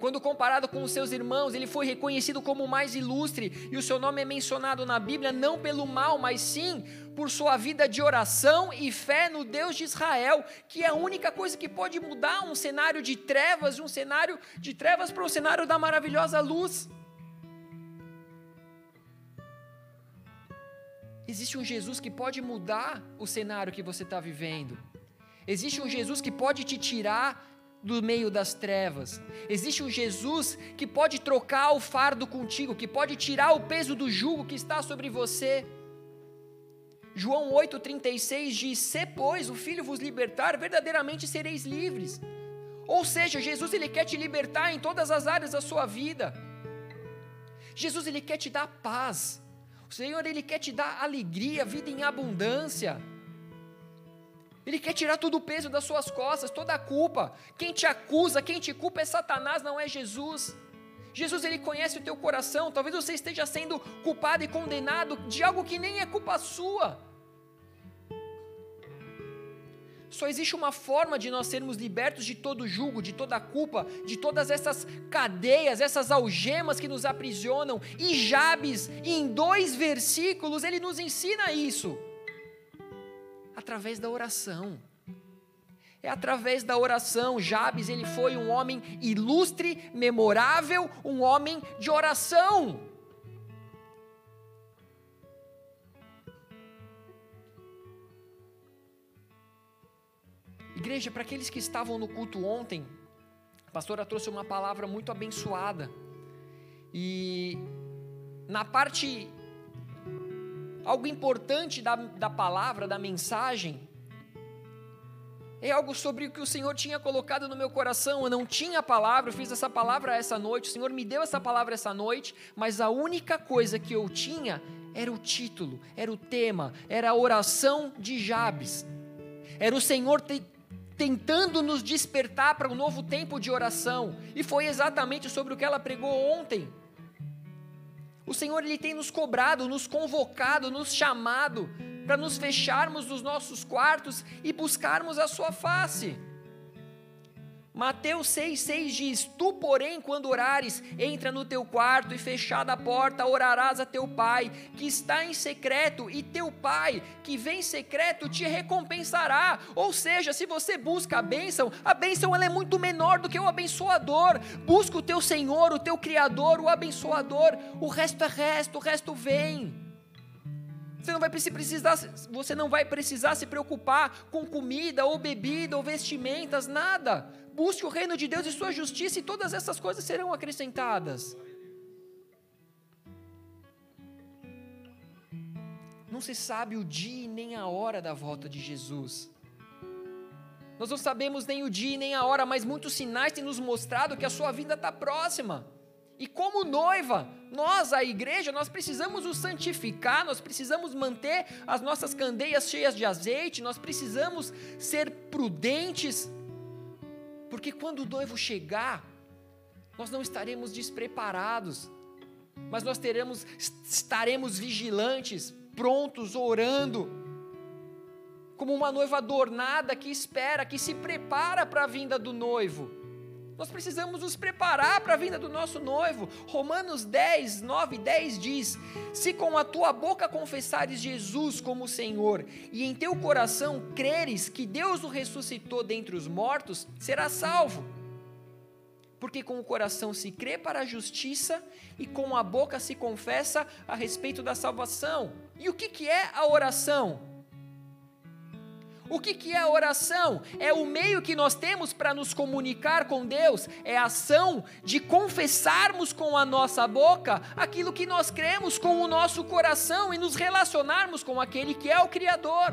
Quando comparado com os seus irmãos, ele foi reconhecido como o mais ilustre, e o seu nome é mencionado na Bíblia não pelo mal, mas sim por sua vida de oração e fé no Deus de Israel, que é a única coisa que pode mudar um cenário de trevas, de um cenário de trevas para um cenário da maravilhosa luz. Existe um Jesus que pode mudar o cenário que você está vivendo. Existe um Jesus que pode te tirar do meio das trevas. Existe um Jesus que pode trocar o fardo contigo, que pode tirar o peso do jugo que está sobre você. João 8,36 diz: Se, pois, o Filho vos libertar, verdadeiramente sereis livres. Ou seja, Jesus ele quer te libertar em todas as áreas da sua vida. Jesus ele quer te dar paz. O Senhor ele quer te dar alegria, vida em abundância. Ele quer tirar todo o peso das suas costas, toda a culpa. Quem te acusa, quem te culpa é Satanás, não é Jesus. Jesus ele conhece o teu coração. Talvez você esteja sendo culpado e condenado de algo que nem é culpa sua. Só existe uma forma de nós sermos libertos de todo julgo, de toda culpa, de todas essas cadeias, essas algemas que nos aprisionam. E Jabes, em dois versículos, ele nos ensina isso através da oração. É através da oração. Jabes, ele foi um homem ilustre, memorável, um homem de oração. Igreja, para aqueles que estavam no culto ontem, a pastora trouxe uma palavra muito abençoada. E na parte algo importante da, da palavra, da mensagem, é algo sobre o que o Senhor tinha colocado no meu coração. Eu não tinha a palavra, eu fiz essa palavra essa noite, o Senhor me deu essa palavra essa noite, mas a única coisa que eu tinha era o título, era o tema, era a oração de Jabes. Era o Senhor te, tentando nos despertar para um novo tempo de oração, e foi exatamente sobre o que ela pregou ontem. O Senhor ele tem nos cobrado, nos convocado, nos chamado para nos fecharmos nos nossos quartos e buscarmos a sua face. Mateus 6,6 diz: Tu, porém, quando orares, entra no teu quarto e fechada a porta, orarás a teu pai, que está em secreto, e teu pai, que vem em secreto, te recompensará. Ou seja, se você busca a bênção, a bênção ela é muito menor do que o abençoador. Busca o teu Senhor, o teu Criador, o abençoador. O resto é resto, o resto vem. Você não vai precisar, você não vai precisar se preocupar com comida ou bebida ou vestimentas, nada. Busque o reino de Deus e sua justiça e todas essas coisas serão acrescentadas. Não se sabe o dia nem a hora da volta de Jesus. Nós não sabemos nem o dia nem a hora, mas muitos sinais têm nos mostrado que a sua vida está próxima. E como noiva, nós, a igreja, nós precisamos o santificar, nós precisamos manter as nossas candeias cheias de azeite, nós precisamos ser prudentes, porque quando o noivo chegar, nós não estaremos despreparados, mas nós teremos, estaremos vigilantes, prontos, orando, como uma noiva adornada que espera, que se prepara para a vinda do noivo. Nós precisamos nos preparar para a vinda do nosso noivo. Romanos 10, 9 e 10 diz: Se com a tua boca confessares Jesus como Senhor, e em teu coração creres que Deus o ressuscitou dentre os mortos, serás salvo. Porque com o coração se crê para a justiça e com a boca se confessa a respeito da salvação. E o que, que é a oração? O que, que é a oração? É o meio que nós temos para nos comunicar com Deus, é a ação de confessarmos com a nossa boca aquilo que nós cremos com o nosso coração e nos relacionarmos com aquele que é o Criador.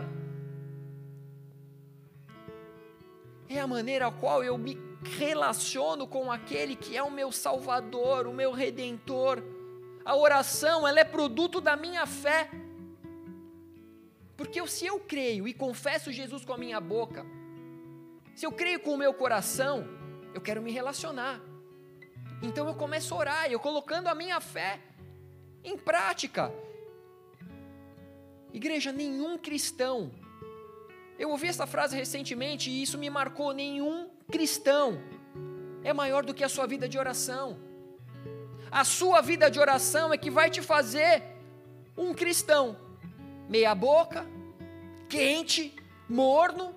É a maneira a qual eu me relaciono com aquele que é o meu Salvador, o meu Redentor. A oração, ela é produto da minha fé. Porque se eu creio e confesso Jesus com a minha boca, se eu creio com o meu coração, eu quero me relacionar. Então eu começo a orar, eu colocando a minha fé em prática. Igreja, nenhum cristão, eu ouvi essa frase recentemente e isso me marcou: nenhum cristão é maior do que a sua vida de oração. A sua vida de oração é que vai te fazer um cristão meia boca, quente, morno.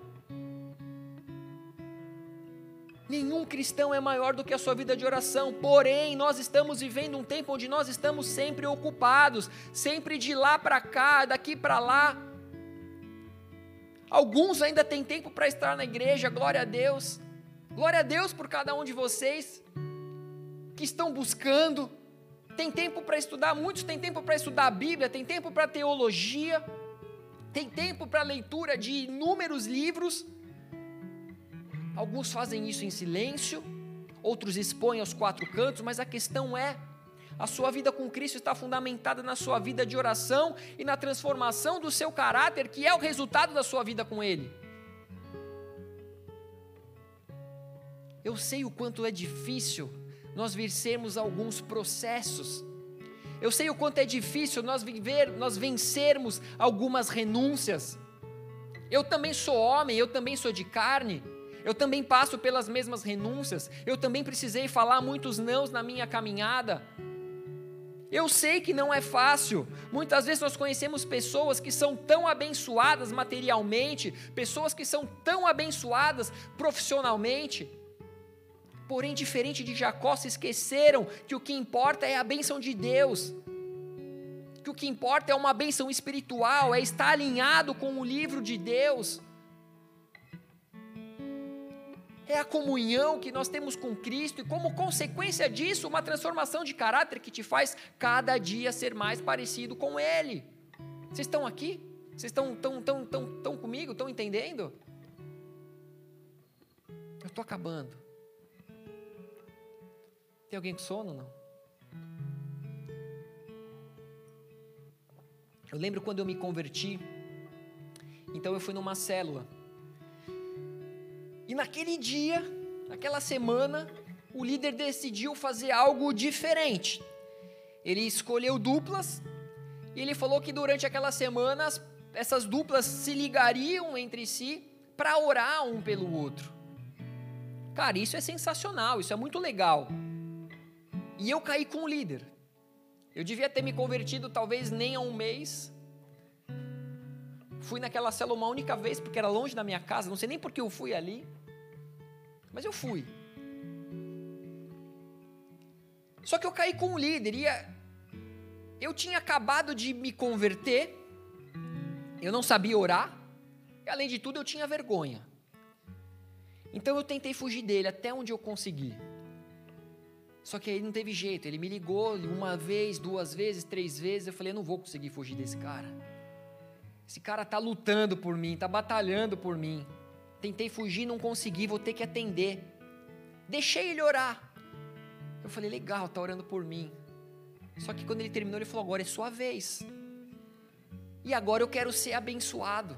Nenhum cristão é maior do que a sua vida de oração, porém, nós estamos vivendo um tempo onde nós estamos sempre ocupados, sempre de lá para cá, daqui para lá. Alguns ainda têm tempo para estar na igreja, glória a Deus. Glória a Deus por cada um de vocês que estão buscando, tem tempo para estudar, muitos têm tempo para estudar a Bíblia, tem tempo para teologia, tem tempo para leitura de inúmeros livros. Alguns fazem isso em silêncio, outros expõem aos quatro cantos, mas a questão é: a sua vida com Cristo está fundamentada na sua vida de oração e na transformação do seu caráter, que é o resultado da sua vida com Ele. Eu sei o quanto é difícil nós vencermos alguns processos. Eu sei o quanto é difícil nós viver, nós vencermos algumas renúncias. Eu também sou homem, eu também sou de carne. Eu também passo pelas mesmas renúncias. Eu também precisei falar muitos nãos na minha caminhada. Eu sei que não é fácil. Muitas vezes nós conhecemos pessoas que são tão abençoadas materialmente, pessoas que são tão abençoadas profissionalmente, Porém, diferente de Jacó, se esqueceram que o que importa é a bênção de Deus. Que o que importa é uma bênção espiritual, é estar alinhado com o livro de Deus. É a comunhão que nós temos com Cristo e, como consequência disso, uma transformação de caráter que te faz cada dia ser mais parecido com Ele. Vocês estão aqui? Vocês estão tão, tão, tão, tão comigo? Estão entendendo? Eu estou acabando. Tem alguém com sono? Não. Eu lembro quando eu me converti, então eu fui numa célula. E naquele dia, naquela semana, o líder decidiu fazer algo diferente. Ele escolheu duplas e ele falou que durante aquela semana essas duplas se ligariam entre si para orar um pelo outro. Cara, isso é sensacional, isso é muito legal. E eu caí com o líder. Eu devia ter me convertido talvez nem há um mês. Fui naquela célula uma única vez, porque era longe da minha casa, não sei nem por que eu fui ali. Mas eu fui. Só que eu caí com o líder e eu tinha acabado de me converter, eu não sabia orar, e além de tudo eu tinha vergonha. Então eu tentei fugir dele até onde eu consegui. Só que aí não teve jeito, ele me ligou uma vez, duas vezes, três vezes, eu falei, eu não vou conseguir fugir desse cara. Esse cara tá lutando por mim, tá batalhando por mim. Tentei fugir, não consegui, vou ter que atender. Deixei ele orar. Eu falei, legal, tá orando por mim. Só que quando ele terminou, ele falou: agora é sua vez. E agora eu quero ser abençoado.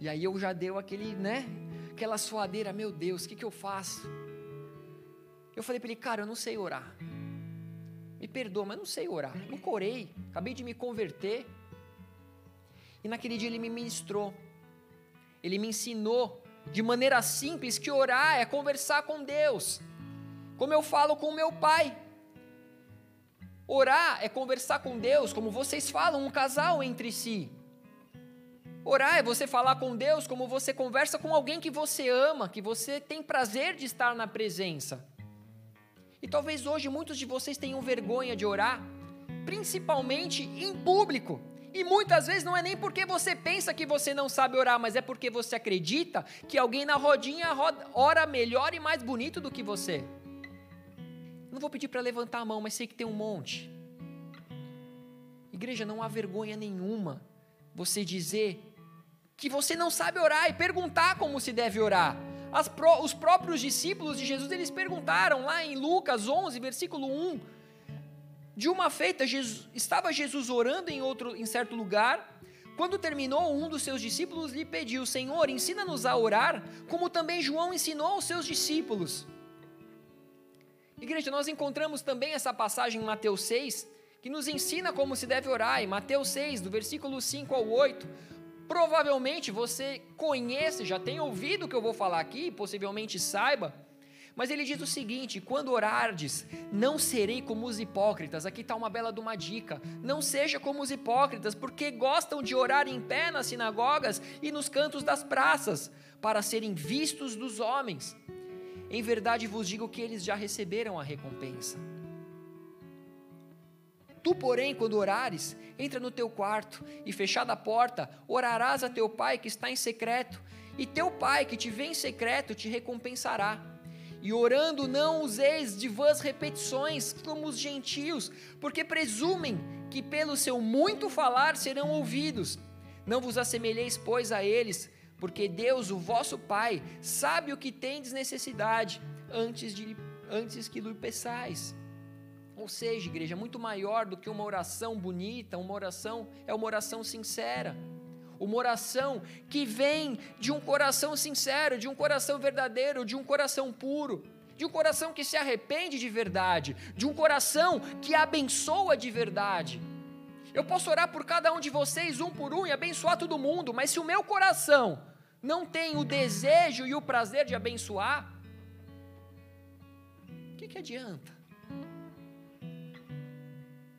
E aí eu já deu aquele, né? Aquela suadeira, meu Deus, o que, que eu faço? Eu falei para ele, cara, eu não sei orar. Me perdoa, mas não sei orar. Nunca orei, acabei de me converter. E naquele dia ele me ministrou. Ele me ensinou de maneira simples que orar é conversar com Deus. Como eu falo com meu pai. Orar é conversar com Deus, como vocês falam, um casal entre si. Orar é você falar com Deus como você conversa com alguém que você ama, que você tem prazer de estar na presença. E talvez hoje muitos de vocês tenham vergonha de orar, principalmente em público. E muitas vezes não é nem porque você pensa que você não sabe orar, mas é porque você acredita que alguém na rodinha ora melhor e mais bonito do que você. Não vou pedir para levantar a mão, mas sei que tem um monte. Igreja, não há vergonha nenhuma você dizer que você não sabe orar e perguntar como se deve orar. Pró os próprios discípulos de Jesus, eles perguntaram lá em Lucas 11, versículo 1. De uma feita, Jesus, estava Jesus orando em, outro, em certo lugar. Quando terminou, um dos seus discípulos lhe pediu: Senhor, ensina-nos a orar, como também João ensinou aos seus discípulos. Igreja, nós encontramos também essa passagem em Mateus 6, que nos ensina como se deve orar. Em Mateus 6, do versículo 5 ao 8, provavelmente você conhece, já tem ouvido o que eu vou falar aqui, possivelmente saiba, mas ele diz o seguinte: quando orardes, não serei como os hipócritas. Aqui está uma bela de uma dica. Não seja como os hipócritas, porque gostam de orar em pé nas sinagogas e nos cantos das praças, para serem vistos dos homens. Em verdade vos digo que eles já receberam a recompensa. Tu, porém, quando orares, entra no teu quarto e, fechada a porta, orarás a teu pai que está em secreto, e teu pai que te vê em secreto te recompensará. E orando, não useis de vãs repetições como os gentios, porque presumem que pelo seu muito falar serão ouvidos. Não vos assemelheis, pois, a eles, porque Deus, o vosso Pai, sabe o que tendes necessidade antes, de, antes que lhe peçais. Ou seja, igreja, é muito maior do que uma oração bonita, uma oração é uma oração sincera. Uma oração que vem de um coração sincero, de um coração verdadeiro, de um coração puro, de um coração que se arrepende de verdade, de um coração que abençoa de verdade. Eu posso orar por cada um de vocês, um por um, e abençoar todo mundo, mas se o meu coração não tem o desejo e o prazer de abençoar, o que, que adianta?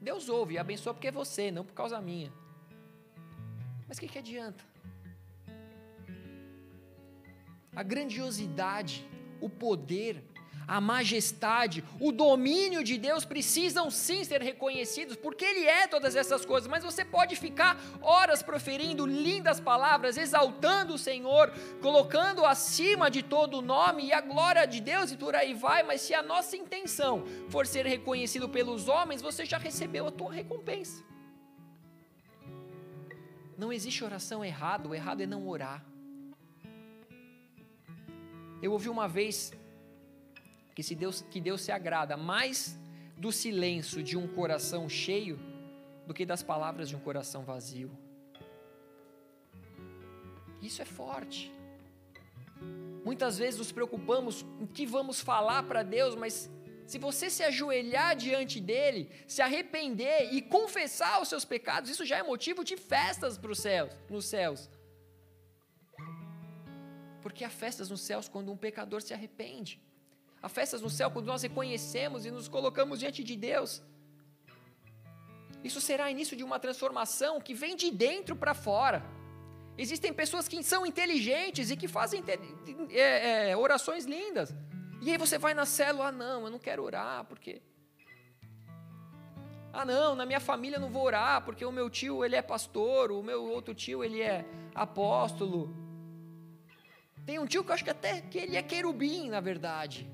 Deus ouve e abençoa porque é você, não por causa minha. Mas o que, que adianta? A grandiosidade, o poder, a majestade, o domínio de Deus precisam sim ser reconhecidos, porque Ele é todas essas coisas, mas você pode ficar horas proferindo lindas palavras, exaltando o Senhor, colocando acima de todo o nome e a glória de Deus e por aí vai, mas se a nossa intenção for ser reconhecido pelos homens, você já recebeu a tua recompensa. Não existe oração errada, o errado é não orar. Eu ouvi uma vez que, se Deus, que Deus se agrada mais do silêncio de um coração cheio do que das palavras de um coração vazio. Isso é forte. Muitas vezes nos preocupamos o que vamos falar para Deus, mas se você se ajoelhar diante dele, se arrepender e confessar os seus pecados, isso já é motivo de festas para os céus, nos céus. Porque há festas nos céus quando um pecador se arrepende. Há festas no céu quando nós reconhecemos e nos colocamos diante de Deus. Isso será início de uma transformação que vem de dentro para fora. Existem pessoas que são inteligentes e que fazem é, é, orações lindas. E aí você vai na célula, ah, não, eu não quero orar, porque ah, não, na minha família não vou orar, porque o meu tio, ele é pastor, o meu outro tio, ele é apóstolo. Tem um tio que eu acho que até que ele é querubim, na verdade.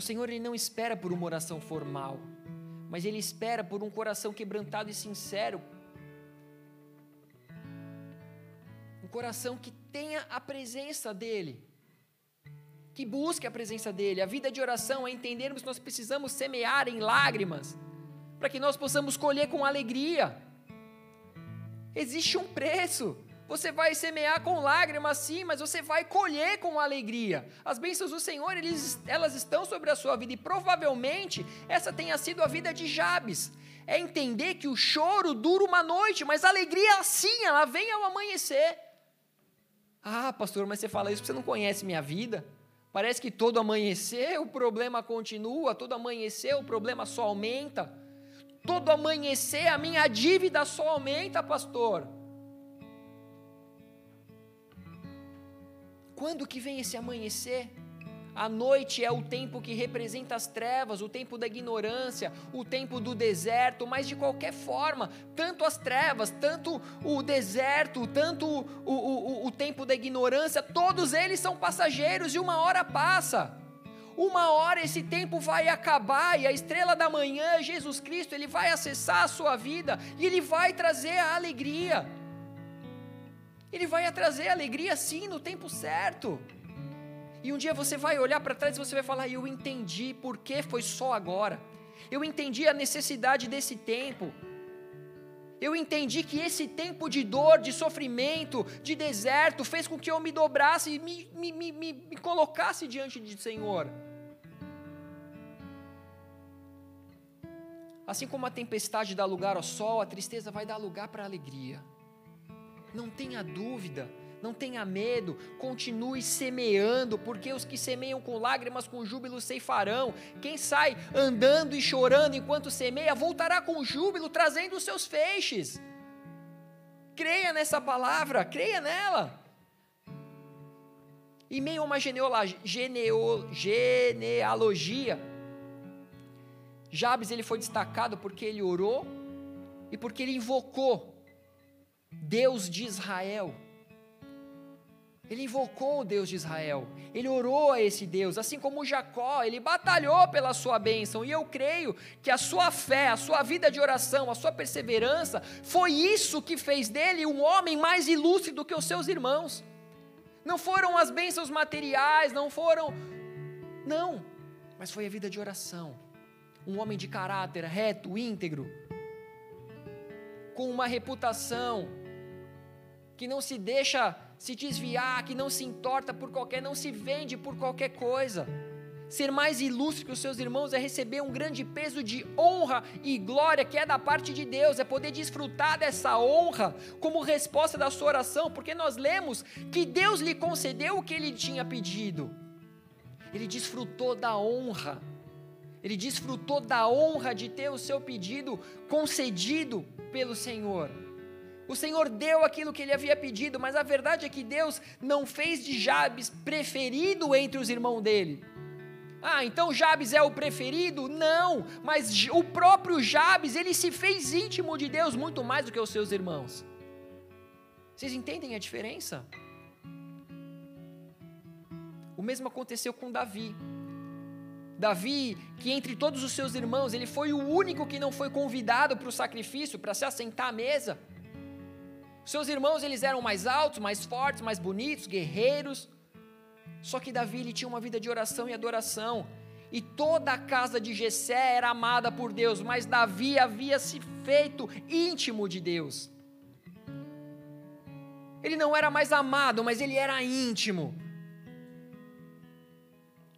O Senhor ele não espera por uma oração formal, mas ele espera por um coração quebrantado e sincero. Um coração que tenha a presença dele que busque a presença dEle. A vida de oração é entendermos que nós precisamos semear em lágrimas, para que nós possamos colher com alegria. Existe um preço. Você vai semear com lágrimas, sim, mas você vai colher com alegria. As bênçãos do Senhor, eles, elas estão sobre a sua vida, e provavelmente essa tenha sido a vida de Jabes. É entender que o choro dura uma noite, mas a alegria, sim, ela vem ao amanhecer. Ah, pastor, mas você fala isso porque você não conhece minha vida. Parece que todo amanhecer o problema continua, todo amanhecer o problema só aumenta. Todo amanhecer a minha dívida só aumenta, pastor. Quando que vem esse amanhecer? A noite é o tempo que representa as trevas, o tempo da ignorância, o tempo do deserto, mas de qualquer forma, tanto as trevas, tanto o deserto, tanto o, o, o, o tempo da ignorância, todos eles são passageiros e uma hora passa. Uma hora esse tempo vai acabar e a estrela da manhã, Jesus Cristo, ele vai acessar a sua vida e ele vai trazer a alegria. Ele vai trazer alegria sim no tempo certo. E um dia você vai olhar para trás e você vai falar: Eu entendi por que foi só agora. Eu entendi a necessidade desse tempo. Eu entendi que esse tempo de dor, de sofrimento, de deserto, fez com que eu me dobrasse e me, me, me, me colocasse diante do Senhor. Assim como a tempestade dá lugar ao sol, a tristeza vai dar lugar para a alegria. Não tenha dúvida não tenha medo, continue semeando, porque os que semeiam com lágrimas, com júbilo ceifarão. Quem sai andando e chorando enquanto semeia, voltará com júbilo, trazendo os seus feixes. Creia nessa palavra, creia nela. Em meio a uma genealogia Jabes ele foi destacado porque ele orou e porque ele invocou Deus de Israel. Ele invocou o Deus de Israel, ele orou a esse Deus, assim como Jacó, ele batalhou pela sua bênção, e eu creio que a sua fé, a sua vida de oração, a sua perseverança, foi isso que fez dele um homem mais ilustre do que os seus irmãos. Não foram as bênçãos materiais, não foram. Não, mas foi a vida de oração. Um homem de caráter reto, íntegro, com uma reputação que não se deixa se desviar, que não se entorta por qualquer, não se vende por qualquer coisa. Ser mais ilustre que os seus irmãos é receber um grande peso de honra e glória que é da parte de Deus, é poder desfrutar dessa honra como resposta da sua oração, porque nós lemos que Deus lhe concedeu o que ele tinha pedido. Ele desfrutou da honra, ele desfrutou da honra de ter o seu pedido concedido pelo Senhor. O Senhor deu aquilo que ele havia pedido, mas a verdade é que Deus não fez de Jabes preferido entre os irmãos dele. Ah, então Jabes é o preferido? Não, mas o próprio Jabes, ele se fez íntimo de Deus muito mais do que os seus irmãos. Vocês entendem a diferença? O mesmo aconteceu com Davi. Davi, que entre todos os seus irmãos, ele foi o único que não foi convidado para o sacrifício, para se assentar à mesa. Seus irmãos eles eram mais altos, mais fortes, mais bonitos, guerreiros. Só que Davi ele tinha uma vida de oração e adoração. E toda a casa de Jessé era amada por Deus, mas Davi havia se feito íntimo de Deus. Ele não era mais amado, mas ele era íntimo.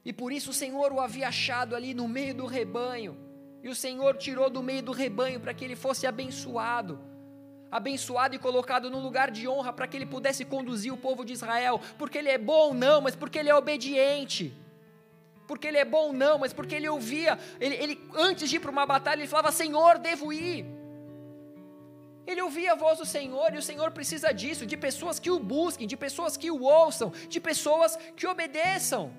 E por isso o Senhor o havia achado ali no meio do rebanho. E o Senhor tirou do meio do rebanho para que ele fosse abençoado abençoado e colocado num lugar de honra para que ele pudesse conduzir o povo de Israel, porque ele é bom, não, mas porque ele é obediente. Porque ele é bom, não, mas porque ele ouvia, ele, ele antes de ir para uma batalha, ele falava: Senhor, devo ir. Ele ouvia a voz do Senhor e o Senhor precisa disso, de pessoas que o busquem, de pessoas que o ouçam, de pessoas que obedeçam.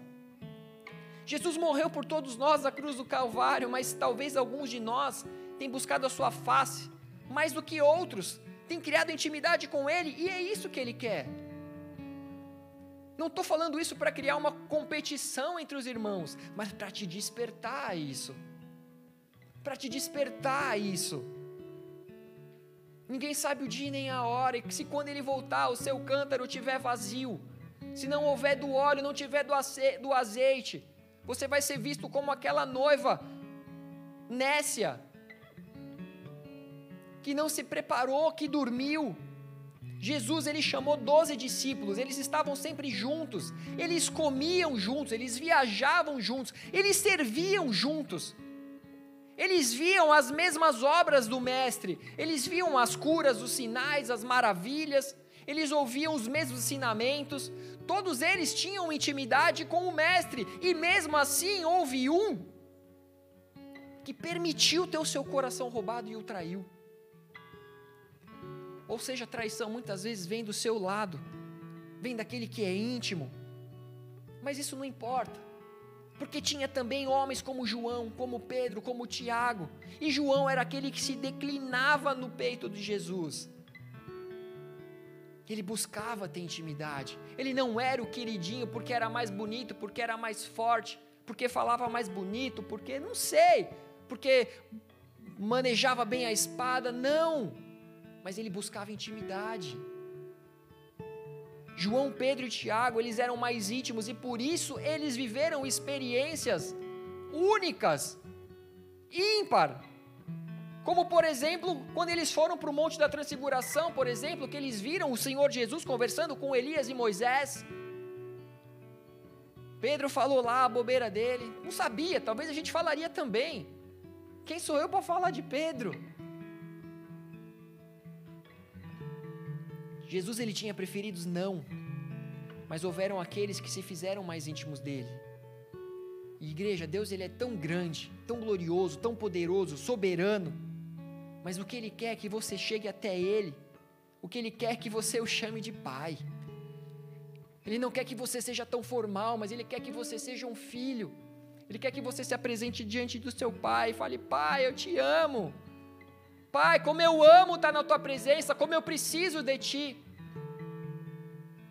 Jesus morreu por todos nós na cruz do Calvário, mas talvez alguns de nós tenham buscado a sua face mais do que outros, têm criado intimidade com Ele e é isso que Ele quer. Não estou falando isso para criar uma competição entre os irmãos, mas para te despertar a isso. Para te despertar a isso. Ninguém sabe o dia nem a hora, e se quando ele voltar o seu cântaro estiver vazio, se não houver do óleo, não tiver do azeite, você vai ser visto como aquela noiva nécia, que não se preparou, que dormiu. Jesus ele chamou doze discípulos, eles estavam sempre juntos, eles comiam juntos, eles viajavam juntos, eles serviam juntos. Eles viam as mesmas obras do Mestre, eles viam as curas, os sinais, as maravilhas, eles ouviam os mesmos ensinamentos, todos eles tinham intimidade com o Mestre, e mesmo assim houve um que permitiu ter o seu coração roubado e o traiu. Ou seja, a traição muitas vezes vem do seu lado, vem daquele que é íntimo, mas isso não importa porque tinha também homens como João, como Pedro, como Tiago, e João era aquele que se declinava no peito de Jesus. Ele buscava ter intimidade. Ele não era o queridinho porque era mais bonito, porque era mais forte, porque falava mais bonito, porque não sei, porque manejava bem a espada, não. Mas ele buscava intimidade. João, Pedro e Tiago, eles eram mais íntimos e por isso eles viveram experiências únicas, ímpar. Como, por exemplo, quando eles foram para o Monte da Transfiguração, por exemplo, que eles viram o Senhor Jesus conversando com Elias e Moisés. Pedro falou lá a bobeira dele, não sabia, talvez a gente falaria também. Quem sou eu para falar de Pedro? Jesus ele tinha preferidos não, mas houveram aqueles que se fizeram mais íntimos dele. E igreja, Deus ele é tão grande, tão glorioso, tão poderoso, soberano, mas o que ele quer é que você chegue até ele. O que ele quer é que você o chame de pai. Ele não quer que você seja tão formal, mas ele quer que você seja um filho. Ele quer que você se apresente diante do seu pai e fale: Pai, eu te amo. Pai, como eu amo estar na tua presença, como eu preciso de ti.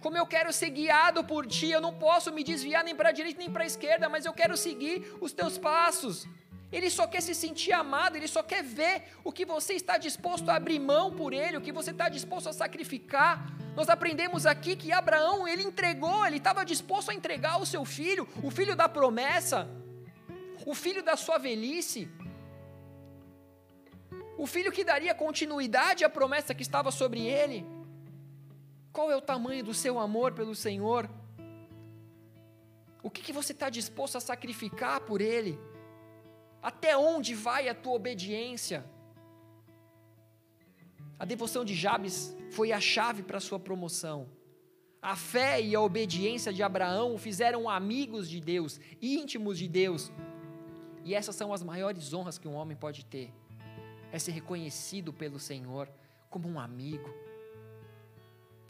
Como eu quero ser guiado por ti, eu não posso me desviar nem para a direita nem para a esquerda, mas eu quero seguir os teus passos. Ele só quer se sentir amado, ele só quer ver o que você está disposto a abrir mão por ele, o que você está disposto a sacrificar. Nós aprendemos aqui que Abraão, ele entregou, ele estava disposto a entregar o seu filho, o filho da promessa, o filho da sua velhice, o filho que daria continuidade à promessa que estava sobre ele. Qual é o tamanho do seu amor pelo Senhor? O que, que você está disposto a sacrificar por Ele? Até onde vai a tua obediência? A devoção de Jabes foi a chave para a sua promoção. A fé e a obediência de Abraão o fizeram amigos de Deus, íntimos de Deus. E essas são as maiores honras que um homem pode ter: é ser reconhecido pelo Senhor como um amigo,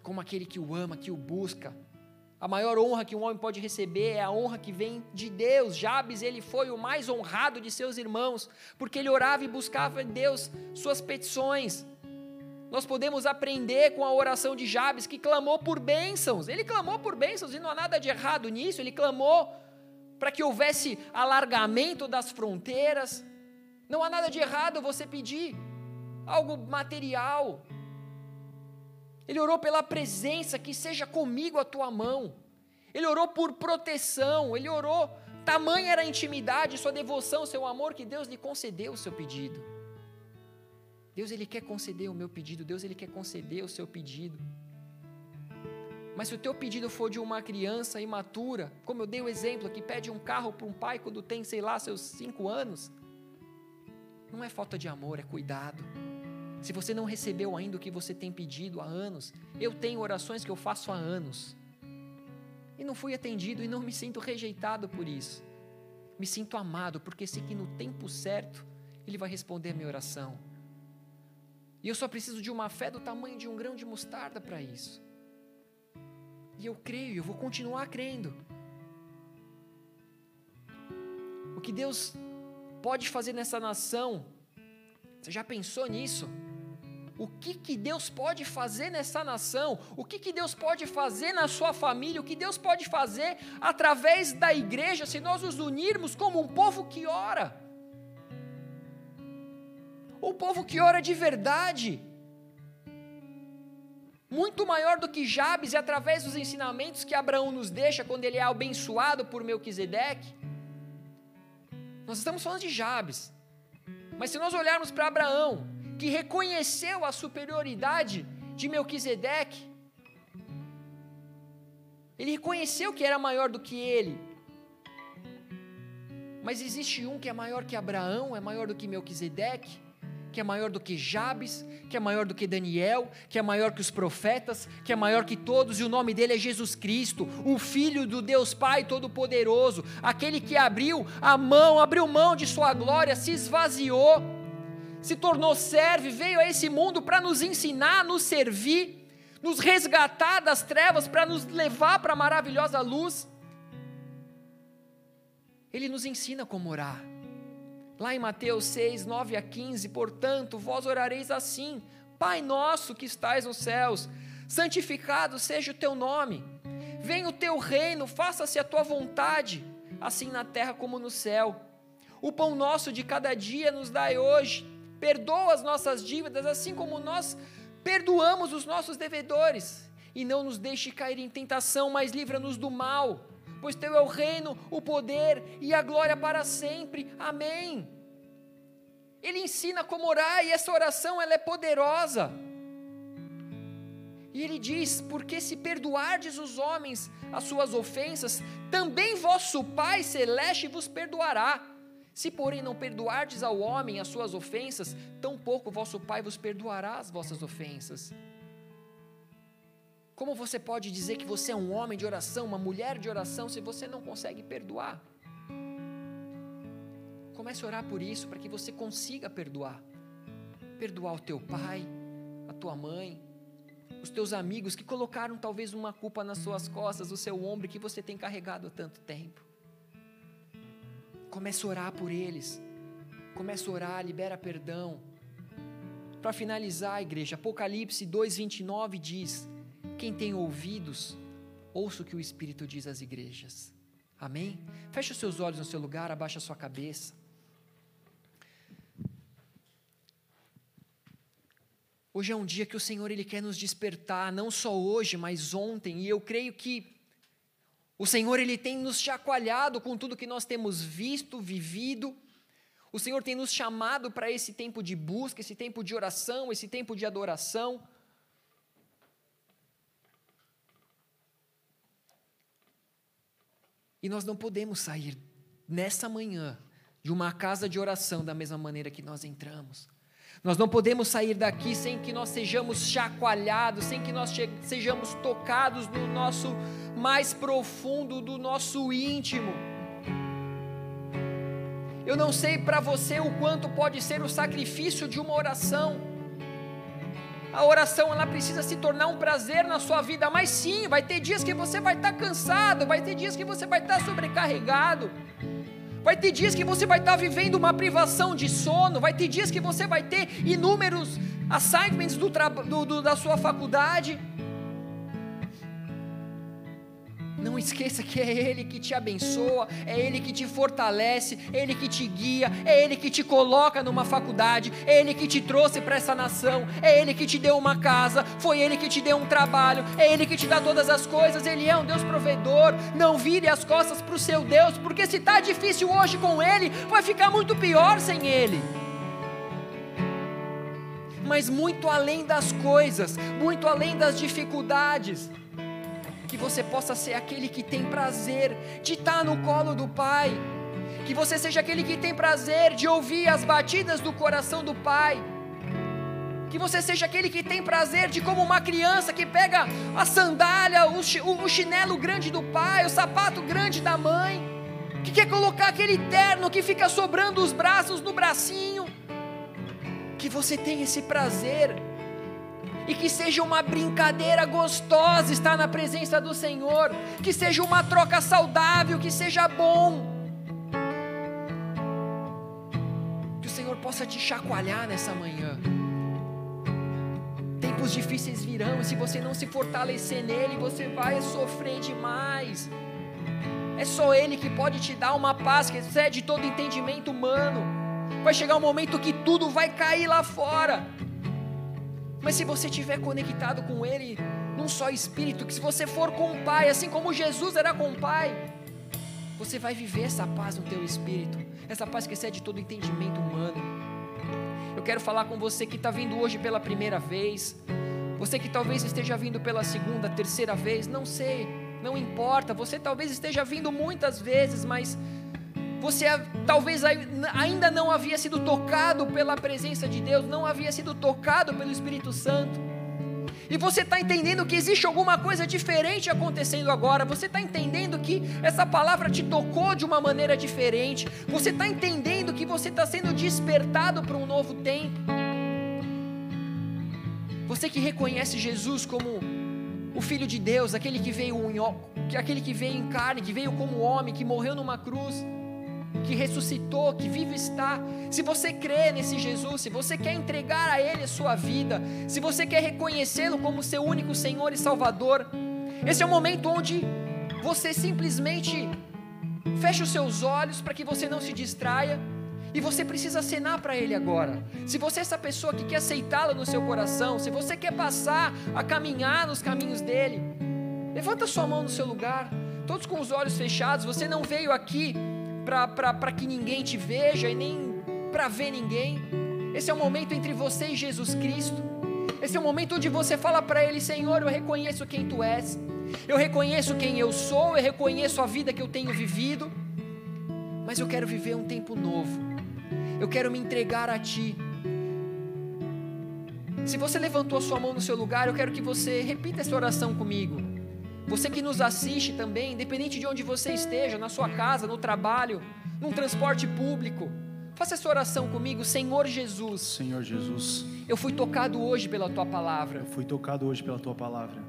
como aquele que o ama, que o busca. A maior honra que um homem pode receber é a honra que vem de Deus. Jabes, ele foi o mais honrado de seus irmãos, porque ele orava e buscava em Deus suas petições. Nós podemos aprender com a oração de Jabes, que clamou por bênçãos. Ele clamou por bênçãos e não há nada de errado nisso. Ele clamou para que houvesse alargamento das fronteiras. Não há nada de errado você pedir algo material, ele orou pela presença, que seja comigo a tua mão. Ele orou por proteção, ele orou, tamanha era a intimidade, sua devoção, seu amor, que Deus lhe concedeu o seu pedido. Deus ele quer conceder o meu pedido, Deus ele quer conceder o seu pedido. Mas se o teu pedido for de uma criança imatura, como eu dei o exemplo, que pede um carro para um pai quando tem, sei lá, seus cinco anos, não é falta de amor, é cuidado. Se você não recebeu ainda o que você tem pedido há anos, eu tenho orações que eu faço há anos. E não fui atendido e não me sinto rejeitado por isso. Me sinto amado, porque sei que no tempo certo Ele vai responder a minha oração. E eu só preciso de uma fé do tamanho de um grão de mostarda para isso. E eu creio, eu vou continuar crendo. O que Deus pode fazer nessa nação, você já pensou nisso? O que, que Deus pode fazer nessa nação? O que, que Deus pode fazer na sua família? O que Deus pode fazer através da igreja se nós nos unirmos como um povo que ora? Um povo que ora de verdade. Muito maior do que Jabes e através dos ensinamentos que Abraão nos deixa quando ele é abençoado por Melquisedeque. Nós estamos falando de Jabes. Mas se nós olharmos para Abraão, que reconheceu a superioridade de Melquisedeque. Ele reconheceu que era maior do que ele. Mas existe um que é maior que Abraão, é maior do que Melquisedeque, que é maior do que Jabes, que é maior do que Daniel, que é maior que os profetas, que é maior que todos, e o nome dele é Jesus Cristo, o Filho do Deus Pai Todo-Poderoso, aquele que abriu a mão, abriu mão de sua glória, se esvaziou se tornou servo, veio a esse mundo para nos ensinar, nos servir, nos resgatar das trevas, para nos levar para a maravilhosa luz. Ele nos ensina como orar. Lá em Mateus 6, 9 a 15, portanto, vós orareis assim: Pai nosso que estais nos céus, santificado seja o teu nome, venha o teu reino, faça-se a tua vontade, assim na terra como no céu. O pão nosso de cada dia nos dai hoje perdoa as nossas dívidas, assim como nós perdoamos os nossos devedores. E não nos deixe cair em tentação, mas livra-nos do mal, pois teu é o reino, o poder e a glória para sempre. Amém. Ele ensina como orar e essa oração ela é poderosa. E ele diz: Porque se perdoardes os homens as suas ofensas, também vosso Pai celeste vos perdoará. Se, porém, não perdoardes ao homem as suas ofensas, tampouco vosso Pai vos perdoará as vossas ofensas. Como você pode dizer que você é um homem de oração, uma mulher de oração, se você não consegue perdoar? Comece a orar por isso, para que você consiga perdoar. Perdoar o teu pai, a tua mãe, os teus amigos que colocaram talvez uma culpa nas suas costas, o seu ombro que você tem carregado há tanto tempo. Comece a orar por eles. Comece a orar, libera perdão. Para finalizar, igreja, Apocalipse 2:29 diz: Quem tem ouvidos, ouça o que o Espírito diz às igrejas. Amém? Feche os seus olhos no seu lugar, abaixa a sua cabeça. Hoje é um dia que o Senhor ele quer nos despertar, não só hoje, mas ontem, e eu creio que o Senhor ele tem nos chacoalhado com tudo que nós temos visto, vivido. O Senhor tem nos chamado para esse tempo de busca, esse tempo de oração, esse tempo de adoração. E nós não podemos sair nessa manhã de uma casa de oração da mesma maneira que nós entramos. Nós não podemos sair daqui sem que nós sejamos chacoalhados, sem que nós sejamos tocados no nosso mais profundo, do nosso íntimo. Eu não sei para você o quanto pode ser o sacrifício de uma oração. A oração ela precisa se tornar um prazer na sua vida, mas sim, vai ter dias que você vai estar cansado, vai ter dias que você vai estar sobrecarregado. Vai ter dias que você vai estar vivendo uma privação de sono, vai ter dias que você vai ter inúmeros assignments do, do, do da sua faculdade. Não esqueça que é Ele que te abençoa, é Ele que te fortalece, é Ele que te guia, é Ele que te coloca numa faculdade, é Ele que te trouxe para essa nação, é Ele que te deu uma casa, foi Ele que te deu um trabalho, é Ele que te dá todas as coisas, Ele é um Deus provedor. Não vire as costas para o seu Deus, porque se está difícil hoje com Ele, vai ficar muito pior sem Ele mas muito além das coisas, muito além das dificuldades que você possa ser aquele que tem prazer de estar no colo do Pai, que você seja aquele que tem prazer de ouvir as batidas do coração do Pai, Que você seja aquele que tem prazer de como uma criança que pega a sandália, o, o, o chinelo grande do pai, o sapato grande da mãe, que quer colocar aquele terno que fica sobrando os braços no bracinho. Que você tenha esse prazer e que seja uma brincadeira gostosa estar na presença do Senhor, que seja uma troca saudável, que seja bom. Que o Senhor possa te chacoalhar nessa manhã. Tempos difíceis virão, e se você não se fortalecer nele, você vai sofrer demais. É só Ele que pode te dar uma paz que excede todo entendimento humano. Vai chegar um momento que tudo vai cair lá fora. Mas se você estiver conectado com Ele, num só espírito, que se você for com o Pai, assim como Jesus era com o Pai, você vai viver essa paz no teu espírito, essa paz que excede todo entendimento humano. Eu quero falar com você que está vindo hoje pela primeira vez, você que talvez esteja vindo pela segunda, terceira vez, não sei, não importa, você talvez esteja vindo muitas vezes, mas você talvez ainda não havia sido tocado pela presença de Deus, não havia sido tocado pelo Espírito Santo. E você está entendendo que existe alguma coisa diferente acontecendo agora. Você está entendendo que essa palavra te tocou de uma maneira diferente. Você está entendendo que você está sendo despertado para um novo tempo. Você que reconhece Jesus como o Filho de Deus, aquele que veio em, aquele que veio em carne, que veio como homem, que morreu numa cruz que ressuscitou, que vivo está. Se você crê nesse Jesus, se você quer entregar a Ele a sua vida, se você quer reconhecê-lo como seu único Senhor e Salvador, esse é o momento onde você simplesmente fecha os seus olhos para que você não se distraia e você precisa acenar para Ele agora. Se você é essa pessoa que quer aceitá-lo no seu coração, se você quer passar a caminhar nos caminhos dele, levanta sua mão no seu lugar, todos com os olhos fechados. Você não veio aqui para que ninguém te veja e nem para ver ninguém. Esse é o momento entre você e Jesus Cristo. Esse é o momento onde você fala para Ele: Senhor, eu reconheço quem Tu és, eu reconheço quem eu sou, eu reconheço a vida que eu tenho vivido, mas eu quero viver um tempo novo, eu quero me entregar a Ti. Se você levantou a sua mão no seu lugar, eu quero que você repita essa oração comigo. Você que nos assiste também, independente de onde você esteja, na sua casa, no trabalho, num transporte público, faça essa oração comigo, Senhor Jesus. Senhor Jesus. Eu fui tocado hoje pela tua palavra. Eu fui tocado hoje pela tua palavra.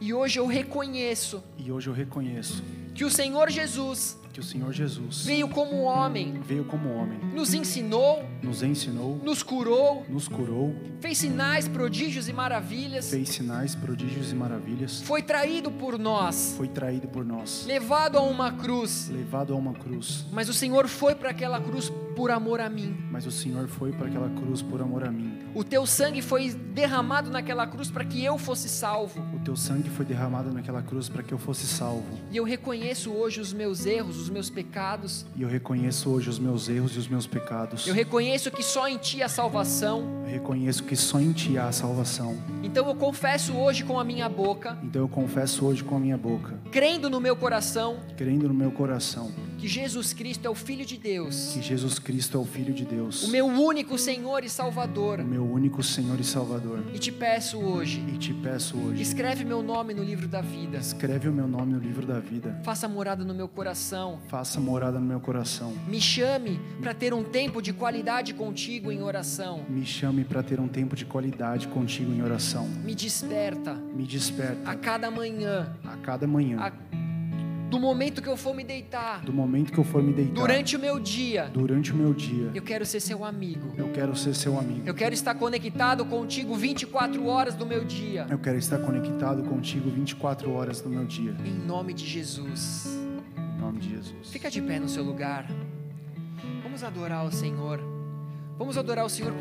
E hoje eu reconheço. E hoje eu reconheço que o Senhor Jesus que o Senhor Jesus veio como homem, veio como homem, nos ensinou, nos ensinou, nos curou, nos curou, fez sinais, prodígios e maravilhas, fez sinais, prodígios e maravilhas, foi traído por nós, foi traído por nós, levado a uma cruz, levado a uma cruz. Mas o Senhor foi para aquela cruz por amor a mim. Mas o Senhor foi para aquela cruz por amor a mim. O teu sangue foi derramado naquela cruz para que eu fosse salvo. O teu sangue foi derramado naquela cruz para que eu fosse salvo. E eu reconheço hoje os meus erros, os meus pecados e eu reconheço hoje os meus erros e os meus pecados. Eu reconheço que só em Ti há salvação. Eu reconheço que só em Ti há salvação. Então eu confesso hoje com a minha boca. Então eu confesso hoje com a minha boca. Crendo no meu coração. Crendo no meu coração. Que Jesus Cristo é o Filho de Deus. Que Jesus Cristo é o Filho de Deus. O meu único Senhor e Salvador. O meu único Senhor e Salvador. E te peço hoje. E te peço hoje. Escreve meu nome no livro da vida. Escreve o meu nome no livro da vida. Faça morada no meu coração. Faça morada no meu coração. Me chame para ter um tempo de qualidade contigo em oração. Me chame para ter um tempo de qualidade contigo em oração. Me desperta. Me desperta. A cada manhã. A cada manhã. A do momento que eu for me deitar. Do momento que eu for me deitar. Durante o meu dia. Durante o meu dia. Eu quero ser seu amigo. Eu quero ser seu amigo. Eu quero estar conectado contigo 24 horas do meu dia. Eu quero estar conectado contigo 24 horas do meu dia. Em nome de Jesus. Em nome de Jesus. Fica de pé no seu lugar. Vamos adorar o Senhor. Vamos adorar o Senhor porque